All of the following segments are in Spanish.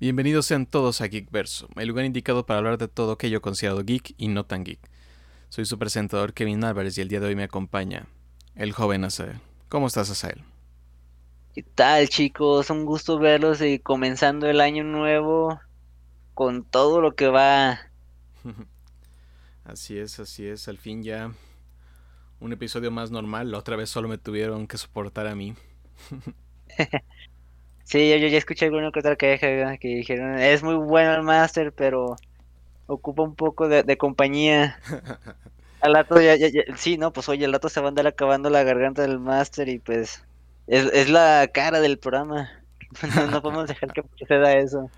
Bienvenidos sean todos a Geekverso, el lugar indicado para hablar de todo aquello considerado geek y no tan geek. Soy su presentador Kevin Álvarez y el día de hoy me acompaña el joven Asael. ¿Cómo estás, Asael? ¿Qué tal, chicos? Un gusto verlos y comenzando el año nuevo con todo lo que va. así es, así es. Al fin ya un episodio más normal. La otra vez solo me tuvieron que soportar a mí. sí, yo, ya escuché alguna que otra queja que dijeron, es muy bueno el máster, pero ocupa un poco de, compañía. Al rato ya, ya, sí, no, pues oye, el rato se va a andar acabando la garganta del máster y pues es, es la cara del programa. No, podemos dejar que suceda eso.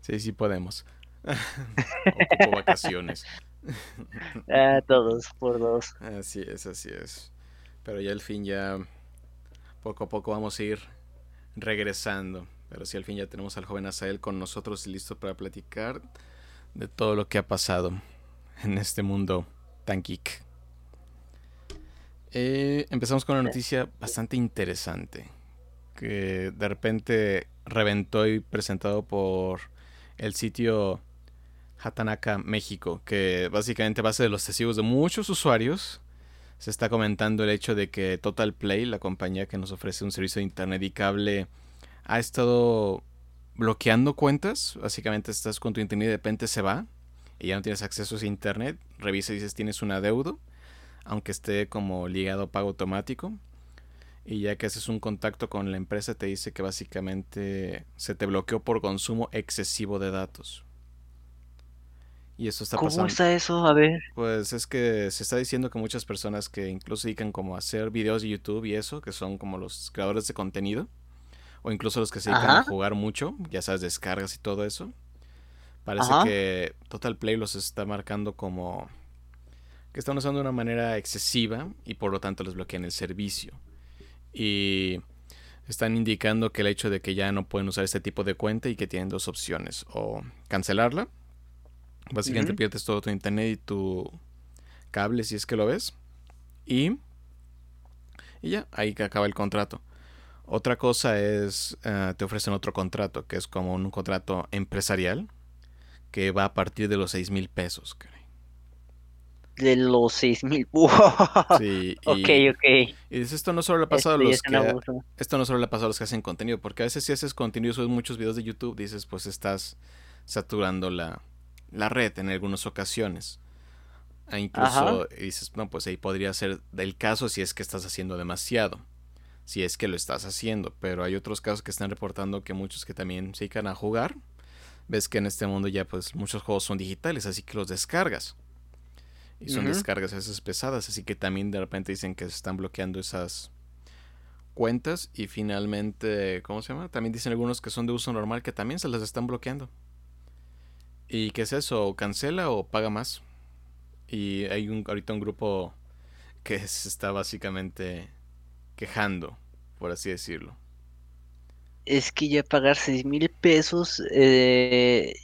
Sí, sí podemos. Ocupo vacaciones. Ah, todos, por dos. Así es, así es. Pero ya al fin ya poco a poco vamos a ir regresando. Pero sí, al fin ya tenemos al joven Asael con nosotros y listo para platicar de todo lo que ha pasado en este mundo tan geek. Eh, empezamos con una noticia bastante interesante que de repente reventó y presentado por el sitio Hatanaka México, que básicamente a base de los testigos de muchos usuarios se está comentando el hecho de que Total Play, la compañía que nos ofrece un servicio de internet y cable, ha estado bloqueando cuentas. Básicamente estás con tu internet y de repente se va y ya no tienes acceso a internet. Revisa y dices tienes un adeudo, aunque esté como ligado a pago automático. Y ya que haces un contacto con la empresa te dice que básicamente se te bloqueó por consumo excesivo de datos. Y eso está pasando. ¿Cómo está eso? A ver. Pues es que se está diciendo que muchas personas que incluso dedican como a hacer videos de YouTube y eso, que son como los creadores de contenido, o incluso los que se dedican a jugar mucho, ya sabes, descargas y todo eso. Parece que Total Play los está marcando como que están usando de una manera excesiva y por lo tanto les bloquean el servicio. Y están indicando que el hecho de que ya no pueden usar este tipo de cuenta y que tienen dos opciones, o cancelarla Básicamente pierdes todo tu internet y tu cable si es que lo ves. Y, y ya, ahí que acaba el contrato. Otra cosa es, eh, te ofrecen otro contrato, que es como un contrato empresarial, que va a partir de los 6 mil pesos. De los 6 mil. Sí, y, ok, ok. Y dices, esto no solo le pasa a los que... Esto no solo le pasa a los que hacen contenido, porque a veces si haces contenido, subes muchos videos de YouTube, dices, pues estás saturando la, la red en algunas ocasiones. E incluso dices, no, pues ahí podría ser el caso si es que estás haciendo demasiado. Si es que lo estás haciendo. Pero hay otros casos que están reportando que muchos que también se dedican a jugar. Ves que en este mundo ya pues muchos juegos son digitales, así que los descargas. Y son descargas esas pesadas, así que también de repente dicen que se están bloqueando esas cuentas. Y finalmente, ¿cómo se llama? También dicen algunos que son de uso normal que también se las están bloqueando. ¿Y qué es eso? ¿Cancela o paga más? Y hay un, ahorita un grupo que se está básicamente quejando, por así decirlo. Es que ya pagar 6 mil pesos eh,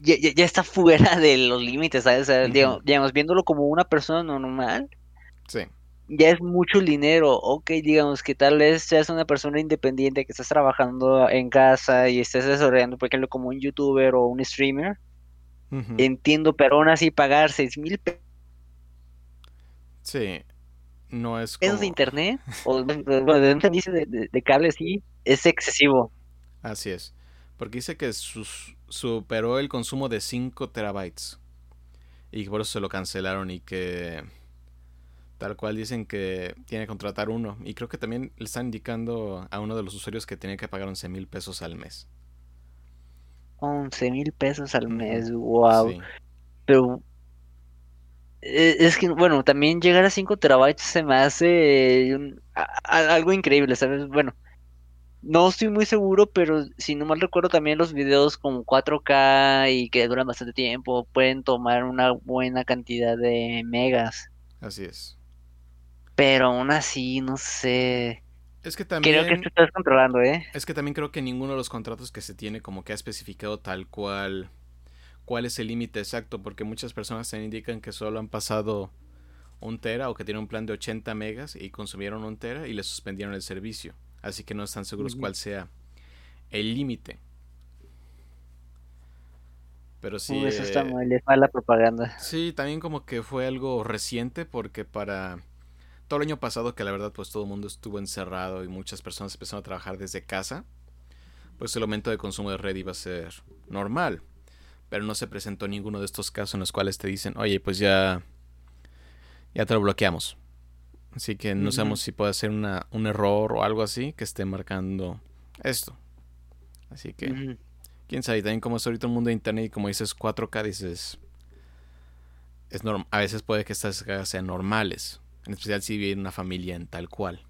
ya, está fuera de los límites, ¿sabes? digamos, viéndolo como una persona normal. Sí. Ya es mucho dinero. Ok, digamos que tal vez seas una persona independiente que estás trabajando en casa y estés desarrollando, por ejemplo, como un youtuber o un streamer Entiendo, pero aún así pagar seis mil pesos. Sí, no es como... de internet? o de, de, cable, sí, es excesivo. Así es. Porque dice que superó el consumo de 5 terabytes. Y por eso se lo cancelaron y que tal cual dicen que tiene que contratar uno. Y creo que también le están indicando a uno de los usuarios que tiene que pagar 11 mil pesos al mes. 11 mil pesos al mes, wow. Pero e, es que, bueno, también llegar a 5 terabytes se me hace algo increíble, ¿sabes? Bueno, no estoy muy seguro, pero si no mal recuerdo también los videos con 4K y que duran bastante tiempo pueden tomar una buena cantidad de megas. Así es. Pero aún así, no sé. Es que también. Creo que te estás controlando, ¿eh? Es que también creo que ninguno de los contratos que se tiene como que ha especificado tal cual cuál es el límite exacto, porque muchas personas te indican que solo han pasado un tera o que tienen un plan de 80 megas y consumieron un tera y le suspendieron el servicio. Así que no están seguros cuál sea el límite. Pero sí. eso está mal, es mala propaganda. Sí, también como que fue algo reciente porque para todo el año pasado que la verdad pues todo el mundo estuvo encerrado y muchas personas empezaron a trabajar desde casa, pues el aumento de consumo de red iba a ser normal. Pero no se presentó ninguno de estos casos en los cuales te dicen, oye, pues ya, ya te lo bloqueamos. Así que no sabemos si puede ser una, un error o algo así que esté marcando esto. Así que, quién sabe, también como es ahorita el mundo de internet y como dices 4K, dices, es a veces puede que estas sean normales. En especial si vive una familia en tal cual.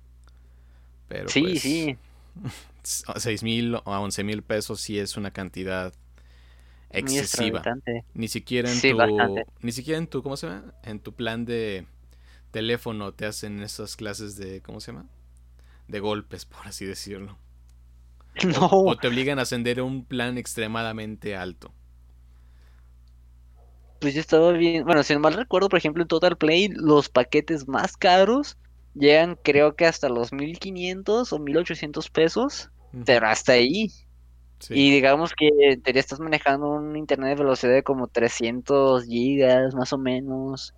Pero sí, pues, sí. 6 mil o 11 mil pesos sí es una cantidad excesiva. Ni siquiera en tu. Ni siquiera en tu. ¿Cómo se llama? En tu plan de teléfono te hacen esas clases de. ¿Cómo se llama? De golpes, por así decirlo. No. O, te obligan a ascender un plan extremadamente alto. Pues yo estaba bien, bueno, si no mal recuerdo, por ejemplo, en Total Play, los paquetes más caros llegan creo que hasta los 1500 o 1800 pesos, pero hasta ahí. Y digamos que te estás manejando un internet de velocidad de como 300 gigas más o menos.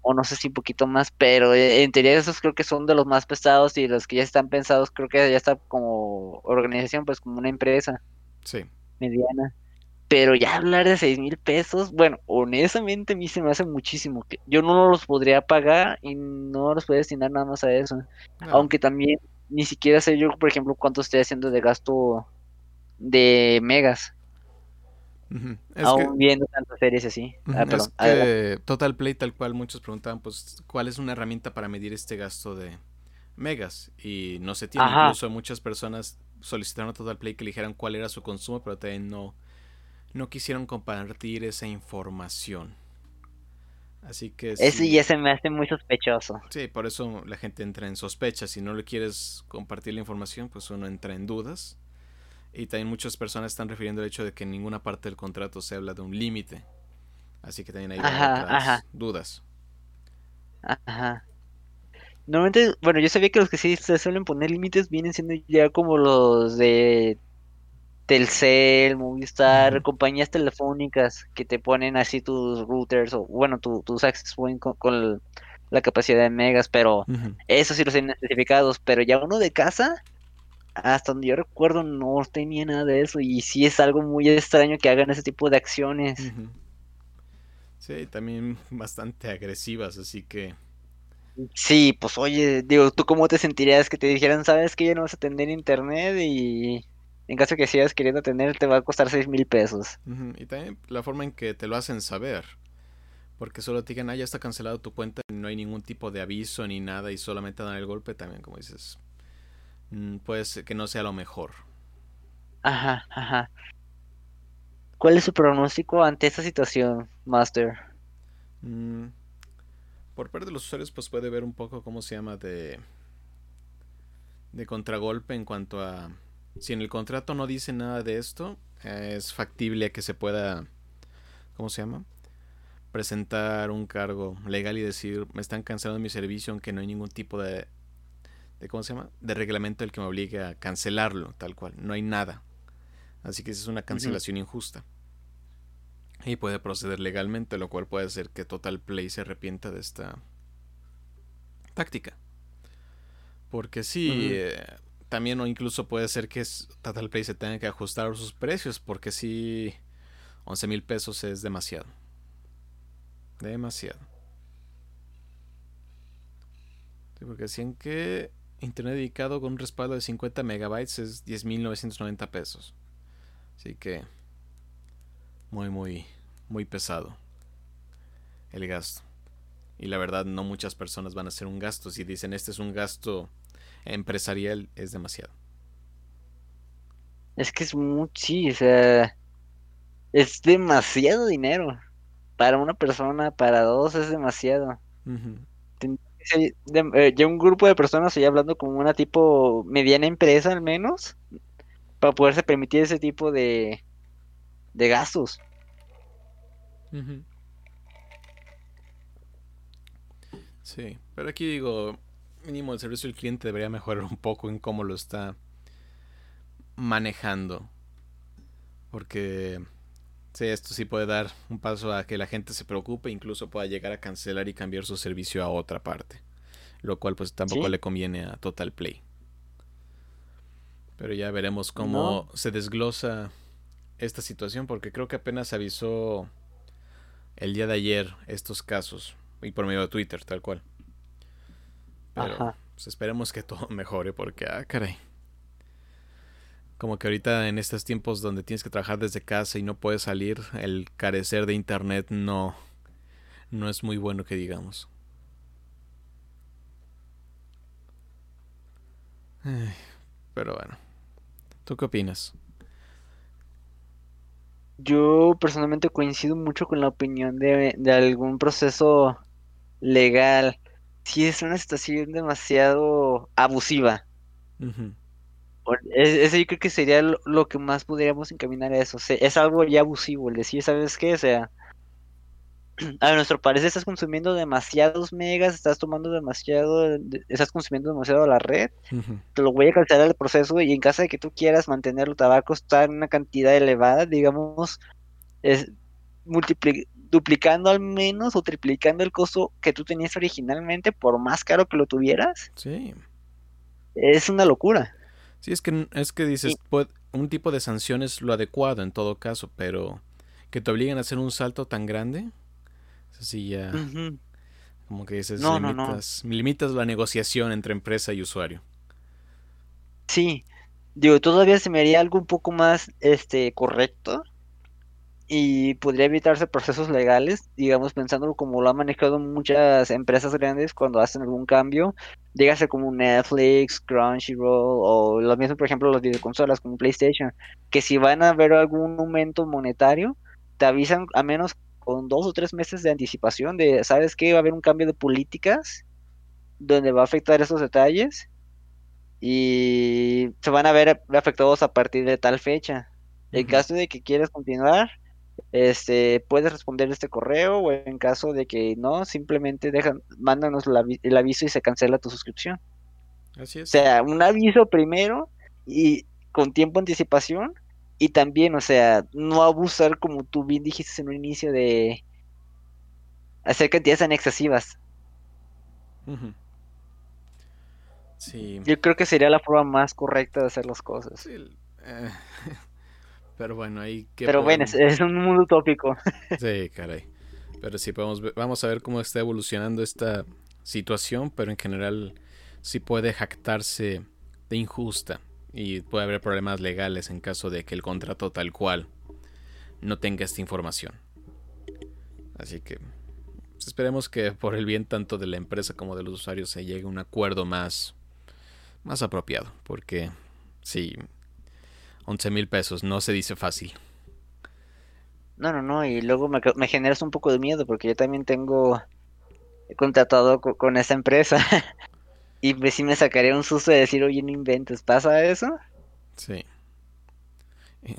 O no sé si un poquito más, pero eh, en teoría esos creo que son de los más pesados y los que ya están pensados creo que ya está como organización, pues como una empresa. Sí. Mediana. Pero ya hablar de seis mil pesos, bueno, honestamente a mí se me hace muchísimo. que Yo no los podría pagar y no los puedo destinar nada más a eso. Aunque también ni siquiera sé yo, por ejemplo, cuánto estoy haciendo de gasto de megas. Aún viendo tantas series así. Ah, Total Play, tal cual, muchos preguntaban, pues, ¿cuál es una herramienta para medir este gasto de megas? Y no se tiene. Incluso muchas personas solicitaron a Total Play que le dijeran cuál era su consumo, pero también no no quisieron compartir esa información. Así que... Eso ya se me hace muy sospechoso. Sí, por eso la gente entra en sospecha. Si no le quieres compartir la información, pues uno entra en dudas. Y también muchas personas están refiriendo al hecho de que en ninguna parte del contrato se habla de un límite. Así que también hay otras dudas. Ajá. Normalmente, bueno, yo sabía que los que sí se suelen poner límites vienen siendo ya como los de Telcel, Movistar, compañías telefónicas que te ponen así tus routers o bueno, tus access points con, la capacidad de megas, pero eso sí los tienen especificados, pero ya uno de casa, hasta donde yo recuerdo no tenía nada de eso y sí es algo muy extraño que hagan ese tipo de acciones. Sí, también bastante agresivas, así que... Sí, pues oye, digo, ¿tú cómo te sentirías que te dijeran, sabes que ya no vas a tener internet y en caso que sigas queriendo tener, te va a costar 6 mil pesos. Y también la forma en que te lo hacen saber. Porque solo te digan, ah, ya está cancelado tu cuenta, no hay ningún tipo de aviso ni nada y solamente dan el golpe también, como dices. Puede ser que no sea lo mejor. Ajá, ajá. ¿Cuál es su pronóstico ante esta situación, Master? Mm, por parte de los usuarios, pues puede ver un poco cómo se llama de. de contragolpe en cuanto a si en el contrato no dice nada de esto, es factible que se pueda, ¿cómo se llama? Presentar un cargo legal y decir, me están cancelando mi servicio aunque no hay ningún tipo de, de ¿cómo se llama? De reglamento el que me obligue a cancelarlo, tal cual. No hay nada. Así que es una cancelación injusta. Y puede proceder legalmente, lo cual puede hacer que Total Play se arrepienta de esta táctica. Porque sí, también o incluso puede ser que Total Play se tenga que ajustar sus precios porque si 11 mil pesos es demasiado. Demasiado. porque si en que internet dedicado con un respaldo de 50 megabytes es 10.990 pesos. Así que muy, muy, muy pesado el gasto. Y la verdad no muchas personas van a hacer un gasto. Si dicen este es un gasto empresarial es demasiado. Es que es muy, sí, o sea, es demasiado dinero. Para una persona, para dos es demasiado. Ya un grupo de personas estoy hablando como una tipo mediana empresa al menos, para poderse permitir ese tipo de, de gastos. Sí, pero aquí digo, mínimo el servicio del cliente debería mejorar un poco en cómo lo está manejando. Porque Sí, esto sí puede dar un paso a que la gente se preocupe, incluso pueda llegar a cancelar y cambiar su servicio a otra parte. Lo cual pues tampoco le conviene a Total Play. Pero ya veremos cómo se desglosa esta situación, porque creo que apenas avisó el día de ayer estos casos, y por medio de Twitter, tal cual. Pero pues, esperemos que todo mejore, porque, ah, caray. Como que ahorita en estos tiempos donde tienes que trabajar desde casa y no puedes salir, el carecer de internet no, no es muy bueno que digamos. pero bueno. ¿Tú qué opinas? Yo personalmente coincido mucho con la opinión de, algún proceso legal. Si es una situación demasiado abusiva. Eso yo creo que sería lo, que más podríamos encaminar a eso. es algo ya abusivo, el decir, ¿sabes qué? O sea, a nuestro parecer estás consumiendo demasiados megas, estás tomando demasiado, estás consumiendo demasiado la red, te lo voy a cancelar el proceso y en caso de que tú quieras mantener el tabaco está en una cantidad elevada, digamos, es duplicando al menos o triplicando el costo que tú tenías originalmente por más caro que lo tuvieras. Sí. Es una locura. Sí, es que, es que dices, un tipo de sanción es lo adecuado en todo caso, pero que te obliguen a hacer un salto tan grande Así ya. Como que dices, limitas, la negociación entre empresa y usuario. Sí. Digo, todavía se me haría algo un poco más este correcto y podría evitarse procesos legales, digamos, pensándolo como lo han manejado muchas empresas grandes cuando hacen algún cambio, dígase como Netflix, Crunchyroll o lo mismo, por ejemplo, las videoconsolas como PlayStation, que si van a ver algún aumento monetario, te avisan a menos con dos o tres meses de anticipación de, ¿sabes qué? Va a haber un cambio de políticas donde va a afectar esos detalles y se van a ver afectados a partir de tal fecha. En caso de que quieras continuar, este, puedes responder este correo o en caso de que no, simplemente dejan, mándanos el aviso y se cancela tu suscripción. Así es. O sea, un aviso primero y con tiempo de anticipación y también, o sea, no abusar como tú bien dijiste en un inicio de hacer cantidades tan excesivas. Sí. Yo creo que sería la forma más correcta de hacer las cosas. Eh, pero bueno, ahí que Pero bueno, es, un mundo utópico. sí, caray. Pero sí, podemos vamos a ver cómo está evolucionando esta situación, pero en general sí puede jactarse de injusta y puede haber problemas legales en caso de que el contrato tal cual no tenga esta información. Así que pues, esperemos que por el bien tanto de la empresa como de los usuarios se llegue a un acuerdo más, más apropiado, porque sí, 11 mil pesos no se dice fácil. No, no, no, y luego me, me generas un poco de miedo porque yo también tengo contratado con esa empresa Y pues sí me sacaría un susto de decir, oye, no inventes, ¿pasa eso? Sí.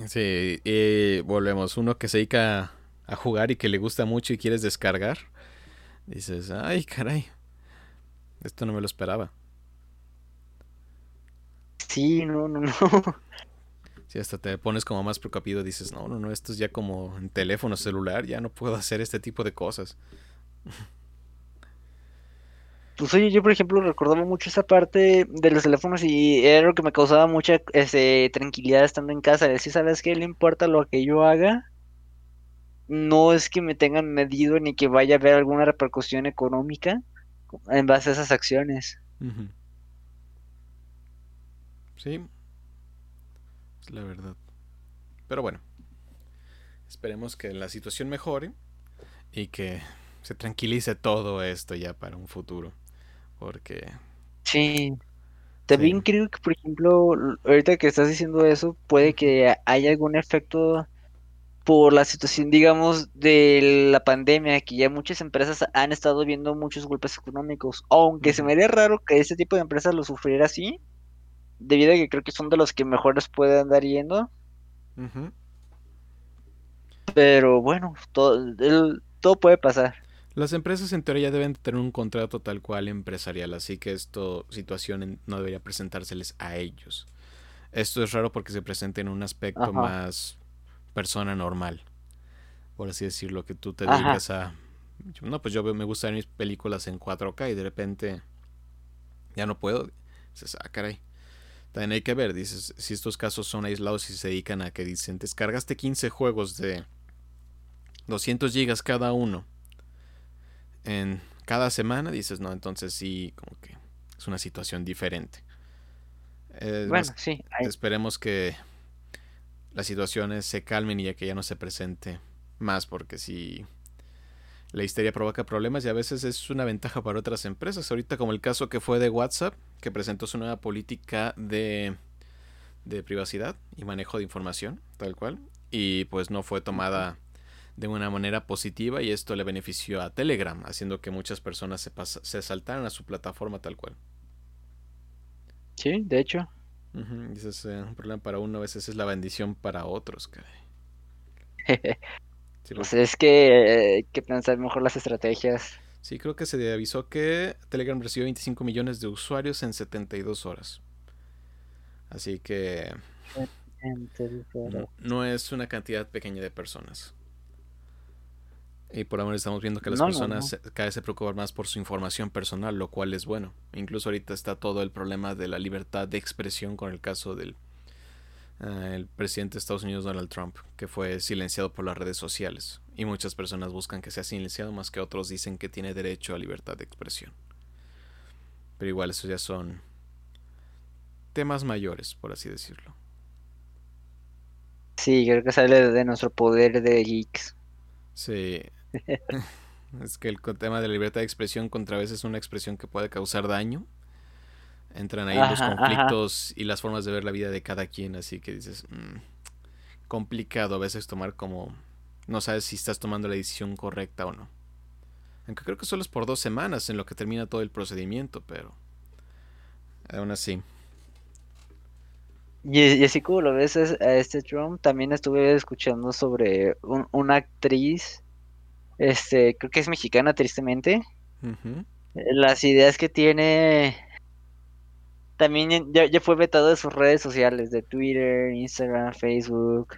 Sí, y volvemos. Uno que se dedica a jugar y que le gusta mucho y quieres descargar. Dices, ay, caray. Esto no me lo esperaba. Sí, no, no, no. Si hasta te pones como más preocupado, dices, no, no, no, esto es ya como en teléfono celular, ya no puedo hacer este tipo de cosas. Pues oye, yo por ejemplo recordaba mucho esa parte de los teléfonos y era lo que me causaba mucha este, tranquilidad estando en casa. Decir, ¿sabes qué? No importa lo que yo haga. No es que me tengan medido ni que vaya a haber alguna repercusión económica en base a esas acciones. Sí, la verdad. Pero bueno, esperemos que la situación mejore y que se tranquilice todo esto ya para un futuro. Porque. Sí. También creo que, por ejemplo, ahorita que estás diciendo eso, puede que haya algún efecto por la situación, digamos, de la pandemia, que ya muchas empresas han estado viendo muchos golpes económicos, aunque se me haría raro que ese tipo de empresas lo sufriera así, debido a que creo que son de los que mejor les puede andar yendo. Pero bueno, todo, todo puede pasar. Las empresas en teoría deben tener un contrato tal cual empresarial, así que esta situación no debería presentárseles a ellos. Esto es raro porque se presenta en un aspecto más persona normal. por así decirlo, que tú te dedicas a... No, pues yo me gusta ver mis películas en 4K y de repente ya no puedo. Dices, ah, caray. También hay que ver, dices, si estos casos son aislados y se dedican a que dicen, descargaste 15 juegos de 200 gigas cada uno en cada semana, dices, no, entonces sí, como que es una situación diferente. bueno, sí. Esperemos que las situaciones se calmen y que ya no se presente más, porque si la histeria provoca problemas y a veces es una ventaja para otras empresas. Ahorita como el caso que fue de WhatsApp, que presentó su nueva política de, de privacidad y manejo de información, tal cual, y pues no fue tomada de una manera positiva y esto le benefició a Telegram, haciendo que muchas personas se, se saltaran a su plataforma tal cual. Sí, de hecho. ese es eh, un problema para uno, a veces es la bendición para otros, pues es que hay que pensar mejor las estrategias. Sí, creo que se avisó que Telegram recibió 25 millones de usuarios en 72 horas. Así que... no es una cantidad pequeña de personas. Y por ahora estamos viendo que las personas cada vez se preocupan más por su información personal, lo cual es bueno. Incluso ahorita está todo el problema de la libertad de expresión con el caso del eh, el presidente de Estados Unidos Donald Trump, que fue silenciado por las redes sociales. Y muchas personas buscan que sea silenciado, más que otros dicen que tiene derecho a libertad de expresión. Pero igual esos ya son temas mayores, por así decirlo. Sí, creo que sale de nuestro poder de geeks. Sí, es que el tema de la libertad de expresión contra veces es una expresión que puede causar daño. Entran ahí los conflictos y las formas de ver la vida de cada quien, así que dices, mm, complicado a veces tomar como, no sabes si estás tomando la decisión correcta o no. Aunque creo que solo es por dos semanas en lo que termina todo el procedimiento, pero aún así. Y, así como lo ves a este Trump, también estuve escuchando sobre una actriz este, creo que es mexicana, tristemente. Las ideas que tiene. También ya, fue vetado de sus redes sociales, de Twitter, Instagram, Facebook.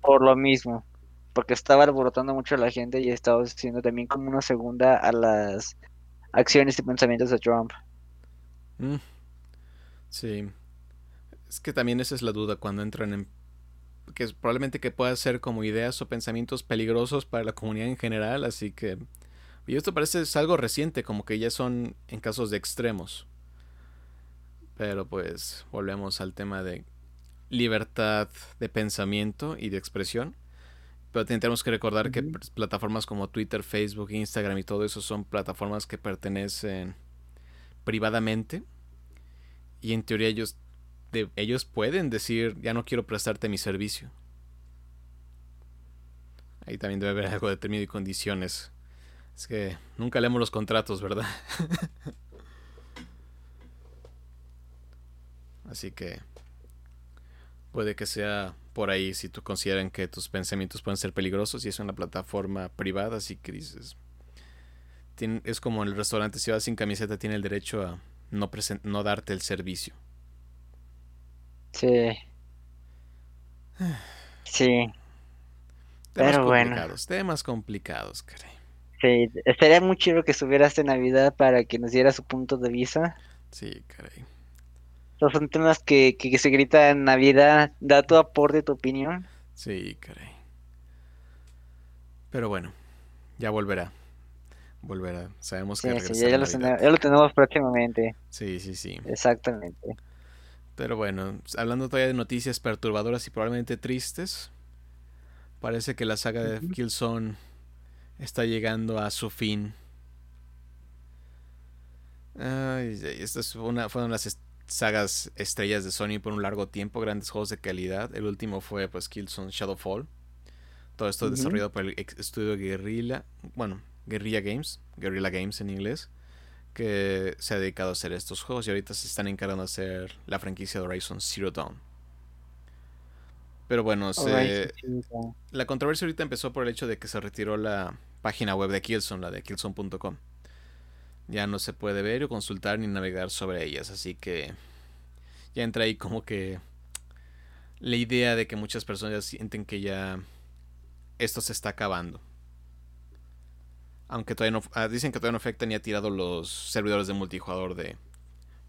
Por lo mismo. Porque estaba alborotando mucho a la gente y estaba siendo también como una segunda a las acciones y pensamientos de Trump. Mm. Sí. Es que también esa es la duda cuando entran en que probablemente que pueda ser como ideas o pensamientos peligrosos para la comunidad en general, así que y esto parece es algo reciente, como que ya son en casos de extremos. Pero pues volvemos al tema de libertad de pensamiento y de expresión. Pero tenemos que recordar que plataformas como Twitter, Facebook, Instagram y todo eso son plataformas que pertenecen privadamente. Y en teoría ellos ellos pueden decir, ya no quiero prestarte mi servicio. Ahí también debe haber algo de término y condiciones. Es que nunca leemos los contratos, ¿verdad? Así que puede que sea por ahí si tú consideran que tus pensamientos pueden ser peligrosos y es una plataforma privada, así que dices, es como en el restaurante, si vas sin camiseta tiene el derecho a no, no darte el servicio. Sí. Sí. Temas Pero complicados, temas complicados, caray. Sí, estaría muy chido que estuviera esta Navidad para que nos diera su punto de vista. Sí, caray. Son temas que, que, se grita en Navidad. Da tu aporte, tu opinión. Sí, caray. Pero bueno, ya volverá. Volverá. Sabemos que sí, ya, lo tenemos, ya lo tenemos próximamente. Sí, sí, sí. Exactamente. Pero bueno, hablando todavía de noticias perturbadoras y probablemente tristes, parece que la saga de Killzone está llegando a su fin. esta es una, fue una de las sagas estrellas de Sony por un largo tiempo, grandes juegos de calidad. El último fue pues Killzone Shadowfall. Todo esto desarrollado por el estudio Guerrilla, bueno, Guerrilla Games, Guerrilla Games en inglés que se ha dedicado a hacer estos juegos y ahorita se están encargando de hacer la franquicia de Horizon Zero Dawn. Pero bueno, la controversia ahorita empezó por el hecho de que se retiró la página web de Killzone, la de killzone.com. Ya no se puede ver o consultar ni navegar sobre ellas, así que ya entra ahí como que la idea de que muchas personas sienten que ya esto se está acabando. Aunque todavía no. Ah, dicen que todavía no afecta ni ha tirado los servidores de multijugador de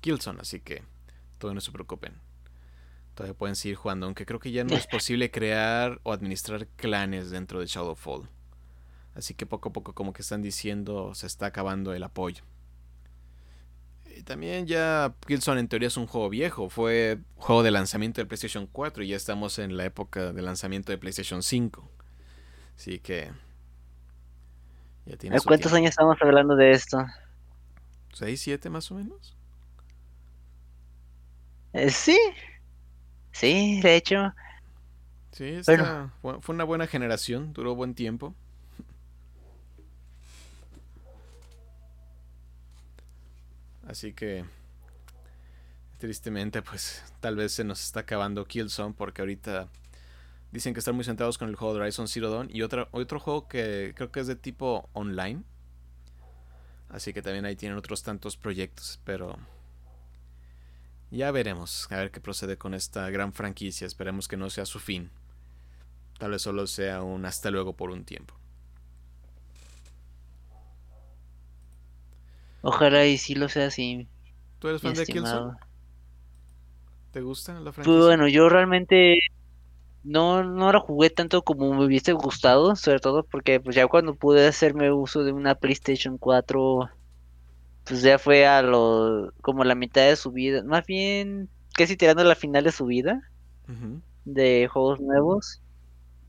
Killzone, así que todavía no se preocupen. Todavía pueden seguir jugando, aunque creo que ya no es posible crear o administrar clanes dentro de Shadowfall. Así que poco a poco, como que están diciendo, se está acabando el apoyo. Y también ya Killzone en teoría es un juego viejo. Fue juego de lanzamiento de PlayStation 4 y ya estamos en la época de lanzamiento de PlayStation 5. Así que... Ya tiene ¿Cuántos años estamos hablando de esto? ¿6, 7 más o menos? Eh, sí. Sí, de hecho. Sí, fue una buena generación, duró buen tiempo. Así que tristemente pues tal vez se nos está acabando Killzone porque ahorita dicen que están muy centrados con el juego de Horizon Zero Dawn y otro, otro juego que creo que es de tipo online. Así que también ahí tienen otros tantos proyectos, pero ya veremos, a ver qué procede con esta gran franquicia, esperemos que no sea su fin. Tal vez solo sea un hasta luego por un tiempo. Ojalá y sí lo sea así. ¿Tú eres fan de Killzone? ¿Te gusta la pues, franquicia? bueno, yo realmente no, no la jugué tanto como me hubiese gustado, sobre todo porque pues ya cuando pude hacerme uso de una PlayStation 4, pues ya fue a lo como la mitad de su vida, más bien casi tirando a la final de su vida de juegos nuevos.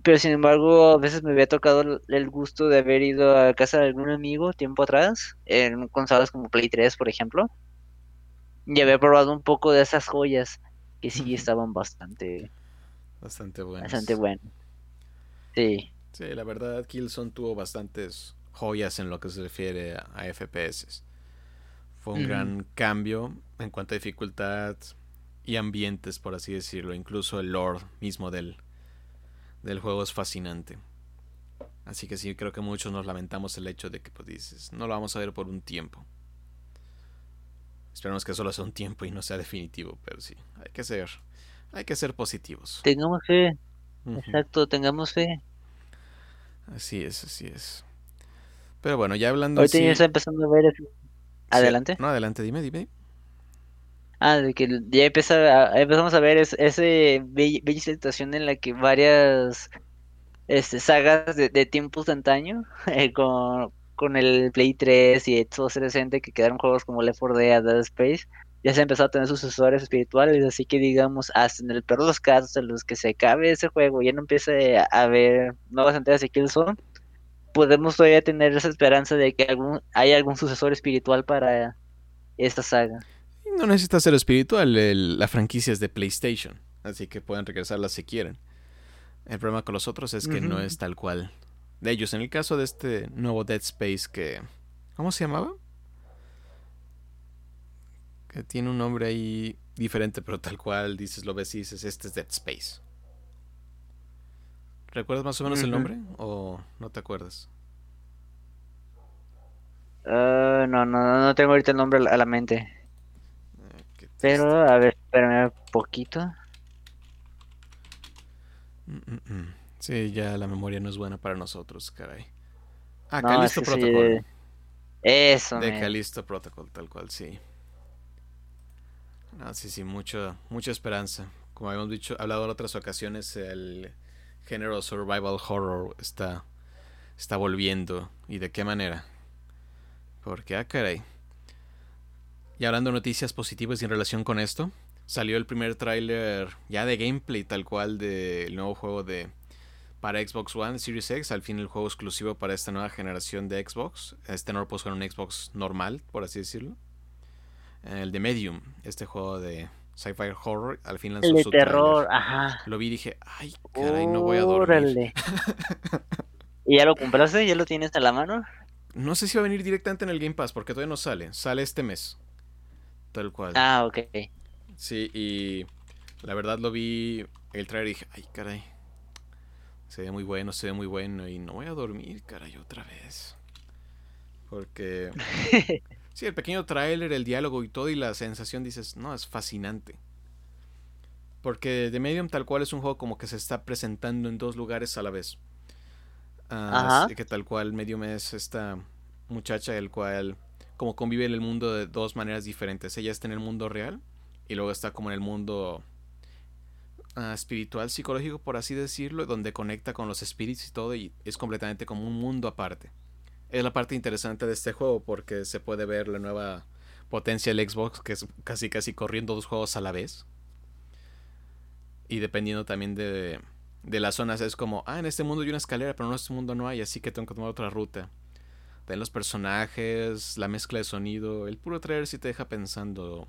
Pero sin embargo, a veces me había tocado el gusto de haber ido a casa de algún amigo tiempo atrás, en consolas como Play 3, por ejemplo, y había probado un poco de esas joyas que sí estaban bastante bastante buenas. Bastante buenas. Sí. Sí, la verdad Killzone tuvo bastantes joyas en lo que se refiere a, FPS. Fue un gran cambio en cuanto a dificultad y ambientes, por así decirlo, incluso el lore mismo del, del juego es fascinante. Así que sí, creo que muchos nos lamentamos el hecho de que, pues dices, no lo vamos a ver por un tiempo. Esperamos que solo sea un tiempo y no sea definitivo, pero sí, hay que ser, hay que ser positivos. Tengamos fe. Exacto, tengamos fe. Así es, así es. Pero bueno, ya hablando Ahorita ya está empezando a ver Adelante. no, adelante, dime, dime. Ah, de que ya empezamos a ver esa bella, situación en la que varias este, sagas de, tiempos de antaño, eh, con, el Play 3 y Xbox 360 que quedaron juegos como Left 4 Dead, Dead Space, ya se ha empezado a tener sucesores espirituales, así que digamos, hasta en el peor de los casos en los que se acabe ese juego, ya no empiece a haber nuevas entregas de Killzone, podemos todavía tener esa esperanza de que algún, hay algún sucesor espiritual para esta saga. No necesita ser espiritual, la franquicia es de PlayStation, así que pueden regresarla si quieren. El problema con los otros es que no es tal cual de ellos. En el caso de este nuevo Dead Space que... ¿Cómo se llamaba? Que tiene un nombre ahí diferente, pero tal cual dices, lo ves y dices, este es Dead Space. ¿Recuerdas más o menos el nombre o no te acuerdas? Uh, no, no, no tengo ahorita el nombre a la mente. Pero, a ver, espérame un poquito. Mm, mm, mm. Sí, ya la memoria no es buena para nosotros, caray. Ah, Calisto Protocol. Eso. De Calisto Protocol, tal cual, sí. Ah, sí, sí, mucho, mucha esperanza. Como habíamos dicho, hablado en otras ocasiones, el género survival horror está, está volviendo. ¿Y de qué manera? Porque, ah, caray. Y hablando de noticias positivas en relación con esto, salió el primer tráiler ya de gameplay tal cual del nuevo juego de para Xbox One Series X, al fin el juego exclusivo para esta nueva generación de Xbox. Este no lo puedo jugar en un Xbox normal, por así decirlo. El de Medium, este juego de sci-fi horror, al fin lanzó el de terror, ajá. Lo vi y dije, ay, caray, no voy a dormir. ¿Y ya lo compraste? ¿Ya lo tienes a la mano? No sé si va a venir directamente en el Game Pass, porque todavía no sale. Sale este mes. Tal cual. Ah, ok. Sí, y la verdad lo vi el trailer y dije, ay, caray. Se ve muy bueno, se ve muy bueno y no voy a dormir, caray, otra vez. Porque... sí, el pequeño trailer, el diálogo y todo y la sensación dices, no, es fascinante. Porque The Medium tal cual es un juego como que se está presentando en dos lugares a la vez. Uh, que tal cual Medium es esta muchacha el cual como convive en el mundo de dos maneras diferentes. Ella está en el mundo real y luego está como en el mundo uh, espiritual, psicológico, por así decirlo, donde conecta con los espíritus y todo y es completamente como un mundo aparte. Es la parte interesante de este juego porque se puede ver la nueva potencia del Xbox que es casi casi corriendo dos juegos a la vez. Y dependiendo también de, de las zonas es como, ah, en este mundo hay una escalera, pero en este mundo no hay, así que tengo que tomar otra ruta. De los personajes, la mezcla de sonido, el puro trailer si te deja pensando,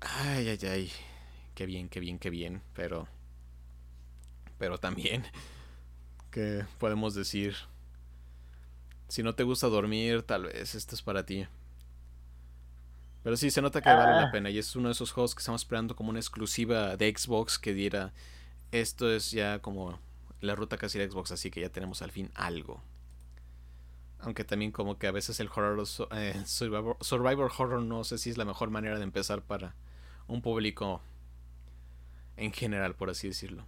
ay, ay, ay, qué bien, qué bien, qué bien, pero, pero también, ¿qué podemos decir? Si no te gusta dormir, tal vez esto es para ti. Pero sí, se nota que vale la ah. pena y es uno de esos juegos que estamos esperando como una exclusiva de Xbox que diera esto es ya como la ruta casi de Xbox, así que ya tenemos al fin algo. Aunque también como que a veces el horror eh, survivor, horror no sé si es la mejor manera de empezar para un público en general, por así decirlo.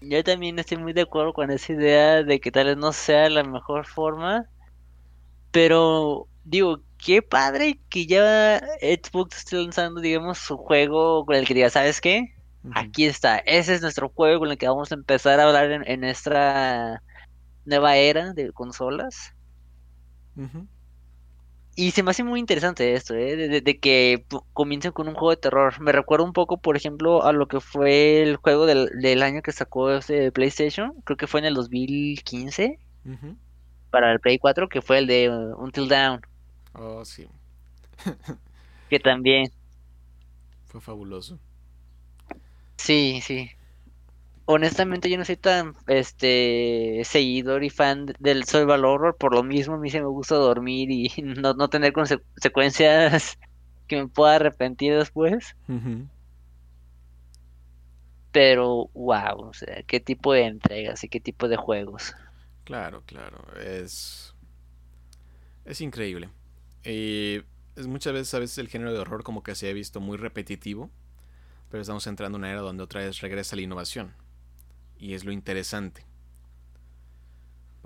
Yo también estoy muy de acuerdo con esa idea de que tal vez no sea la mejor forma, pero digo, qué padre que ya Xbox esté lanzando, digamos, su juego con el que diga, ¿sabes qué? Aquí está, ese es nuestro juego con el que vamos a empezar a hablar en, nuestra nueva era de consolas. Y se me hace muy interesante esto, ¿eh? de, que comiencen con un juego de terror. Me recuerda un poco, por ejemplo, a lo que fue el juego del, año que sacó este PlayStation. Creo que fue en el 2015. Para el Play 4, que fue el de uh, Until Down. Oh, sí. que también. Fue fabuloso. Sí, sí. Honestamente yo no soy tan este seguidor y fan del survival horror, por lo mismo a mí se me gusta dormir y no, no tener consecuencias que me pueda arrepentir después. Pero wow, o sea, qué tipo de entregas y qué tipo de juegos. Claro, claro, es es increíble. Y es muchas veces a veces el género de horror como que se ha visto muy repetitivo pero estamos entrando en una era donde otra vez regresa la innovación. Y es lo interesante.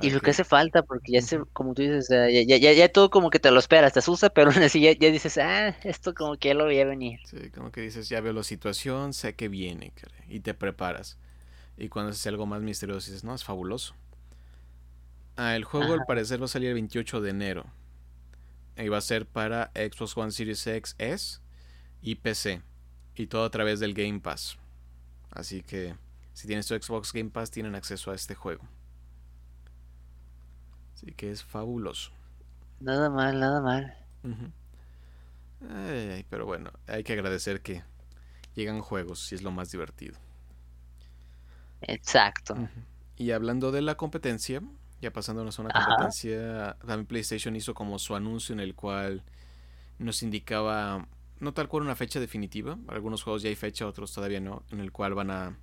Y lo que... hace falta, porque ya se, como tú dices, ya, ya, ya, todo como que te lo esperas, te asusta, pero así ya, ya dices, ah, esto como que ya lo voy a venir. Sí, como que dices, ya veo la situación, sé que viene, y te preparas. Y cuando haces algo más misterioso, dices, no, es fabuloso. Ah, el juego al parecer va a salir el 28 de enero. Y va a ser para Xbox One Series X S y PC. Y todo a través del Game Pass. Así que si tienes tu Xbox Game Pass tienen acceso a este juego. Así que es fabuloso. Nada mal, nada mal. pero bueno, hay que agradecer que llegan juegos y es lo más divertido. Exacto. Y hablando de la competencia, ya pasándonos a una competencia, también PlayStation hizo como su anuncio en el cual nos indicaba no tal cual una fecha definitiva. Algunos juegos ya hay fecha, otros todavía no. En el cual van a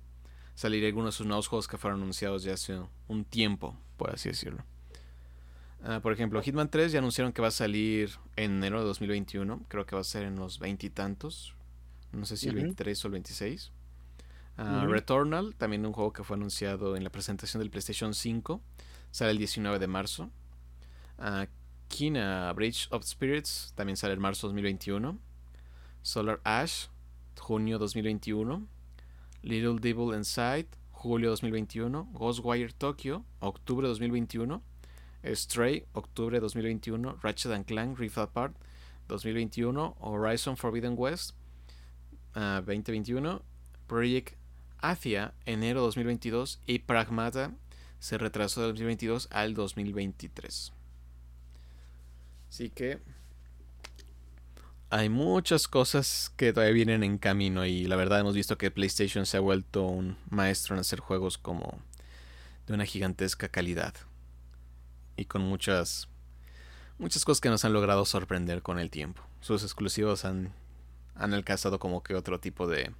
salir algunos de sus nuevos juegos que fueron anunciados ya hace un tiempo, por así decirlo. Ah, por ejemplo, Hitman 3 ya anunciaron que va a salir en enero de 2021. Creo que va a ser en los veintitantos. No sé si el 23 o el 26. Ah, Returnal, también un juego que fue anunciado en la presentación del PlayStation 5. Sale el 19 de marzo. Uh, Kina Bridge of Spirits también sale en marzo de 2021. Solar Ash, junio 2021. Little Devil Inside, julio 2021. Ghostwire Tokyo, octubre 2021. Stray, octubre 2021. Ratchet and Clank Rift Apart, 2021. Horizon Forbidden West, 2021. Ah, Project Athia, enero 2022. Y Pragmata se retrasó de 2022 al 2023. Así que hay muchas cosas que todavía vienen en camino y la verdad hemos visto que PlayStation se ha vuelto un maestro en hacer juegos como de una gigantesca calidad y con muchas muchas cosas que nos han logrado sorprender con el tiempo. Sus exclusivos han han alcanzado como que otro tipo de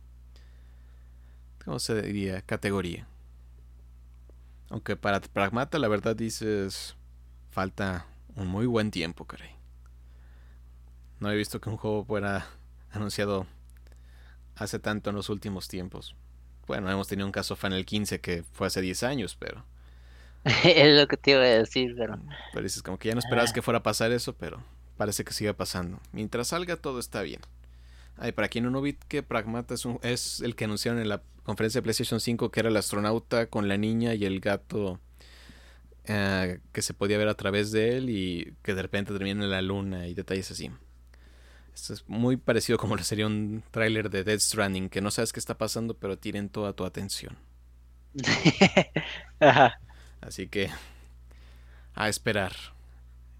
¿cómo se diría? categoría. Aunque para Pragmata la verdad dices falta un muy buen tiempo, caray. No he visto que un juego fuera anunciado hace tanto en los últimos tiempos. Bueno, hemos tenido un caso Final 15 que fue hace 10 años, pero es lo que te iba a decir, pero... Pero dices, como que ya no esperabas que fuera a pasar eso, pero parece que sigue pasando. Mientras salga, todo está bien. Ay, para quien no vi que Pragmata es, es el que anunciaron en la conferencia de PlayStation 5 que era el astronauta con la niña y el gato eh, que se podía ver a través de él y que de repente termina en la luna y detalles así. Esto es muy parecido como sería un tráiler de Dead Stranding, que no sabes qué está pasando, pero tienen toda tu atención. Así que a esperar.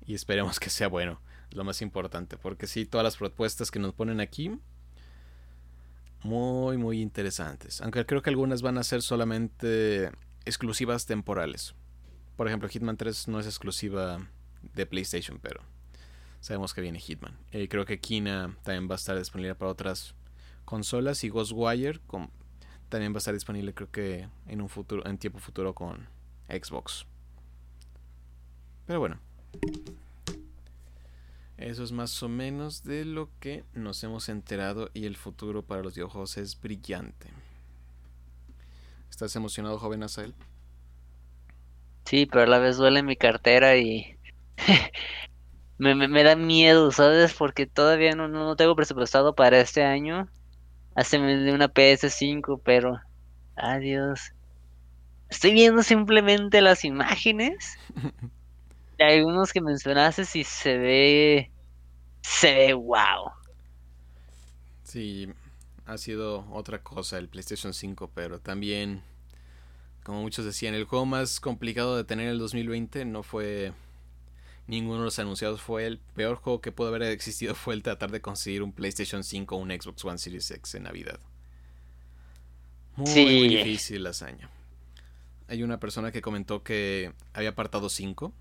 Y esperemos que sea bueno, lo más importante, porque sí, todas las propuestas que nos ponen aquí, muy, muy interesantes. Aunque creo que algunas van a ser solamente exclusivas temporales. Por ejemplo, Hitman 3 no es exclusiva de PlayStation, pero sabemos que viene Hitman. Y creo que Kina también va a estar disponible para otras consolas y Ghostwire también va a estar disponible creo que en un futuro en tiempo futuro con Xbox. Pero bueno. Eso es más o menos de lo que nos hemos enterado y el futuro para los videojuegos es brillante. ¿Estás emocionado, joven Asael? Sí, pero a la vez duele mi cartera y me, me, da miedo, ¿sabes? Porque todavía no, no tengo presupuestado para este año. Hace una PS5, pero... Adiós. Estoy viendo simplemente las imágenes. de algunos que mencionaste y se ve... Se ve wow. Sí, ha sido otra cosa el PlayStation 5, pero también, como muchos decían, el juego más complicado de tener en el 2020 no fue ninguno de los anunciados fue el peor juego que pudo haber existido fue el tratar de conseguir un PlayStation 5 o un Xbox One Series X en Navidad. Muy, muy difícil la hazaña. Hay una persona que comentó que había apartado 5.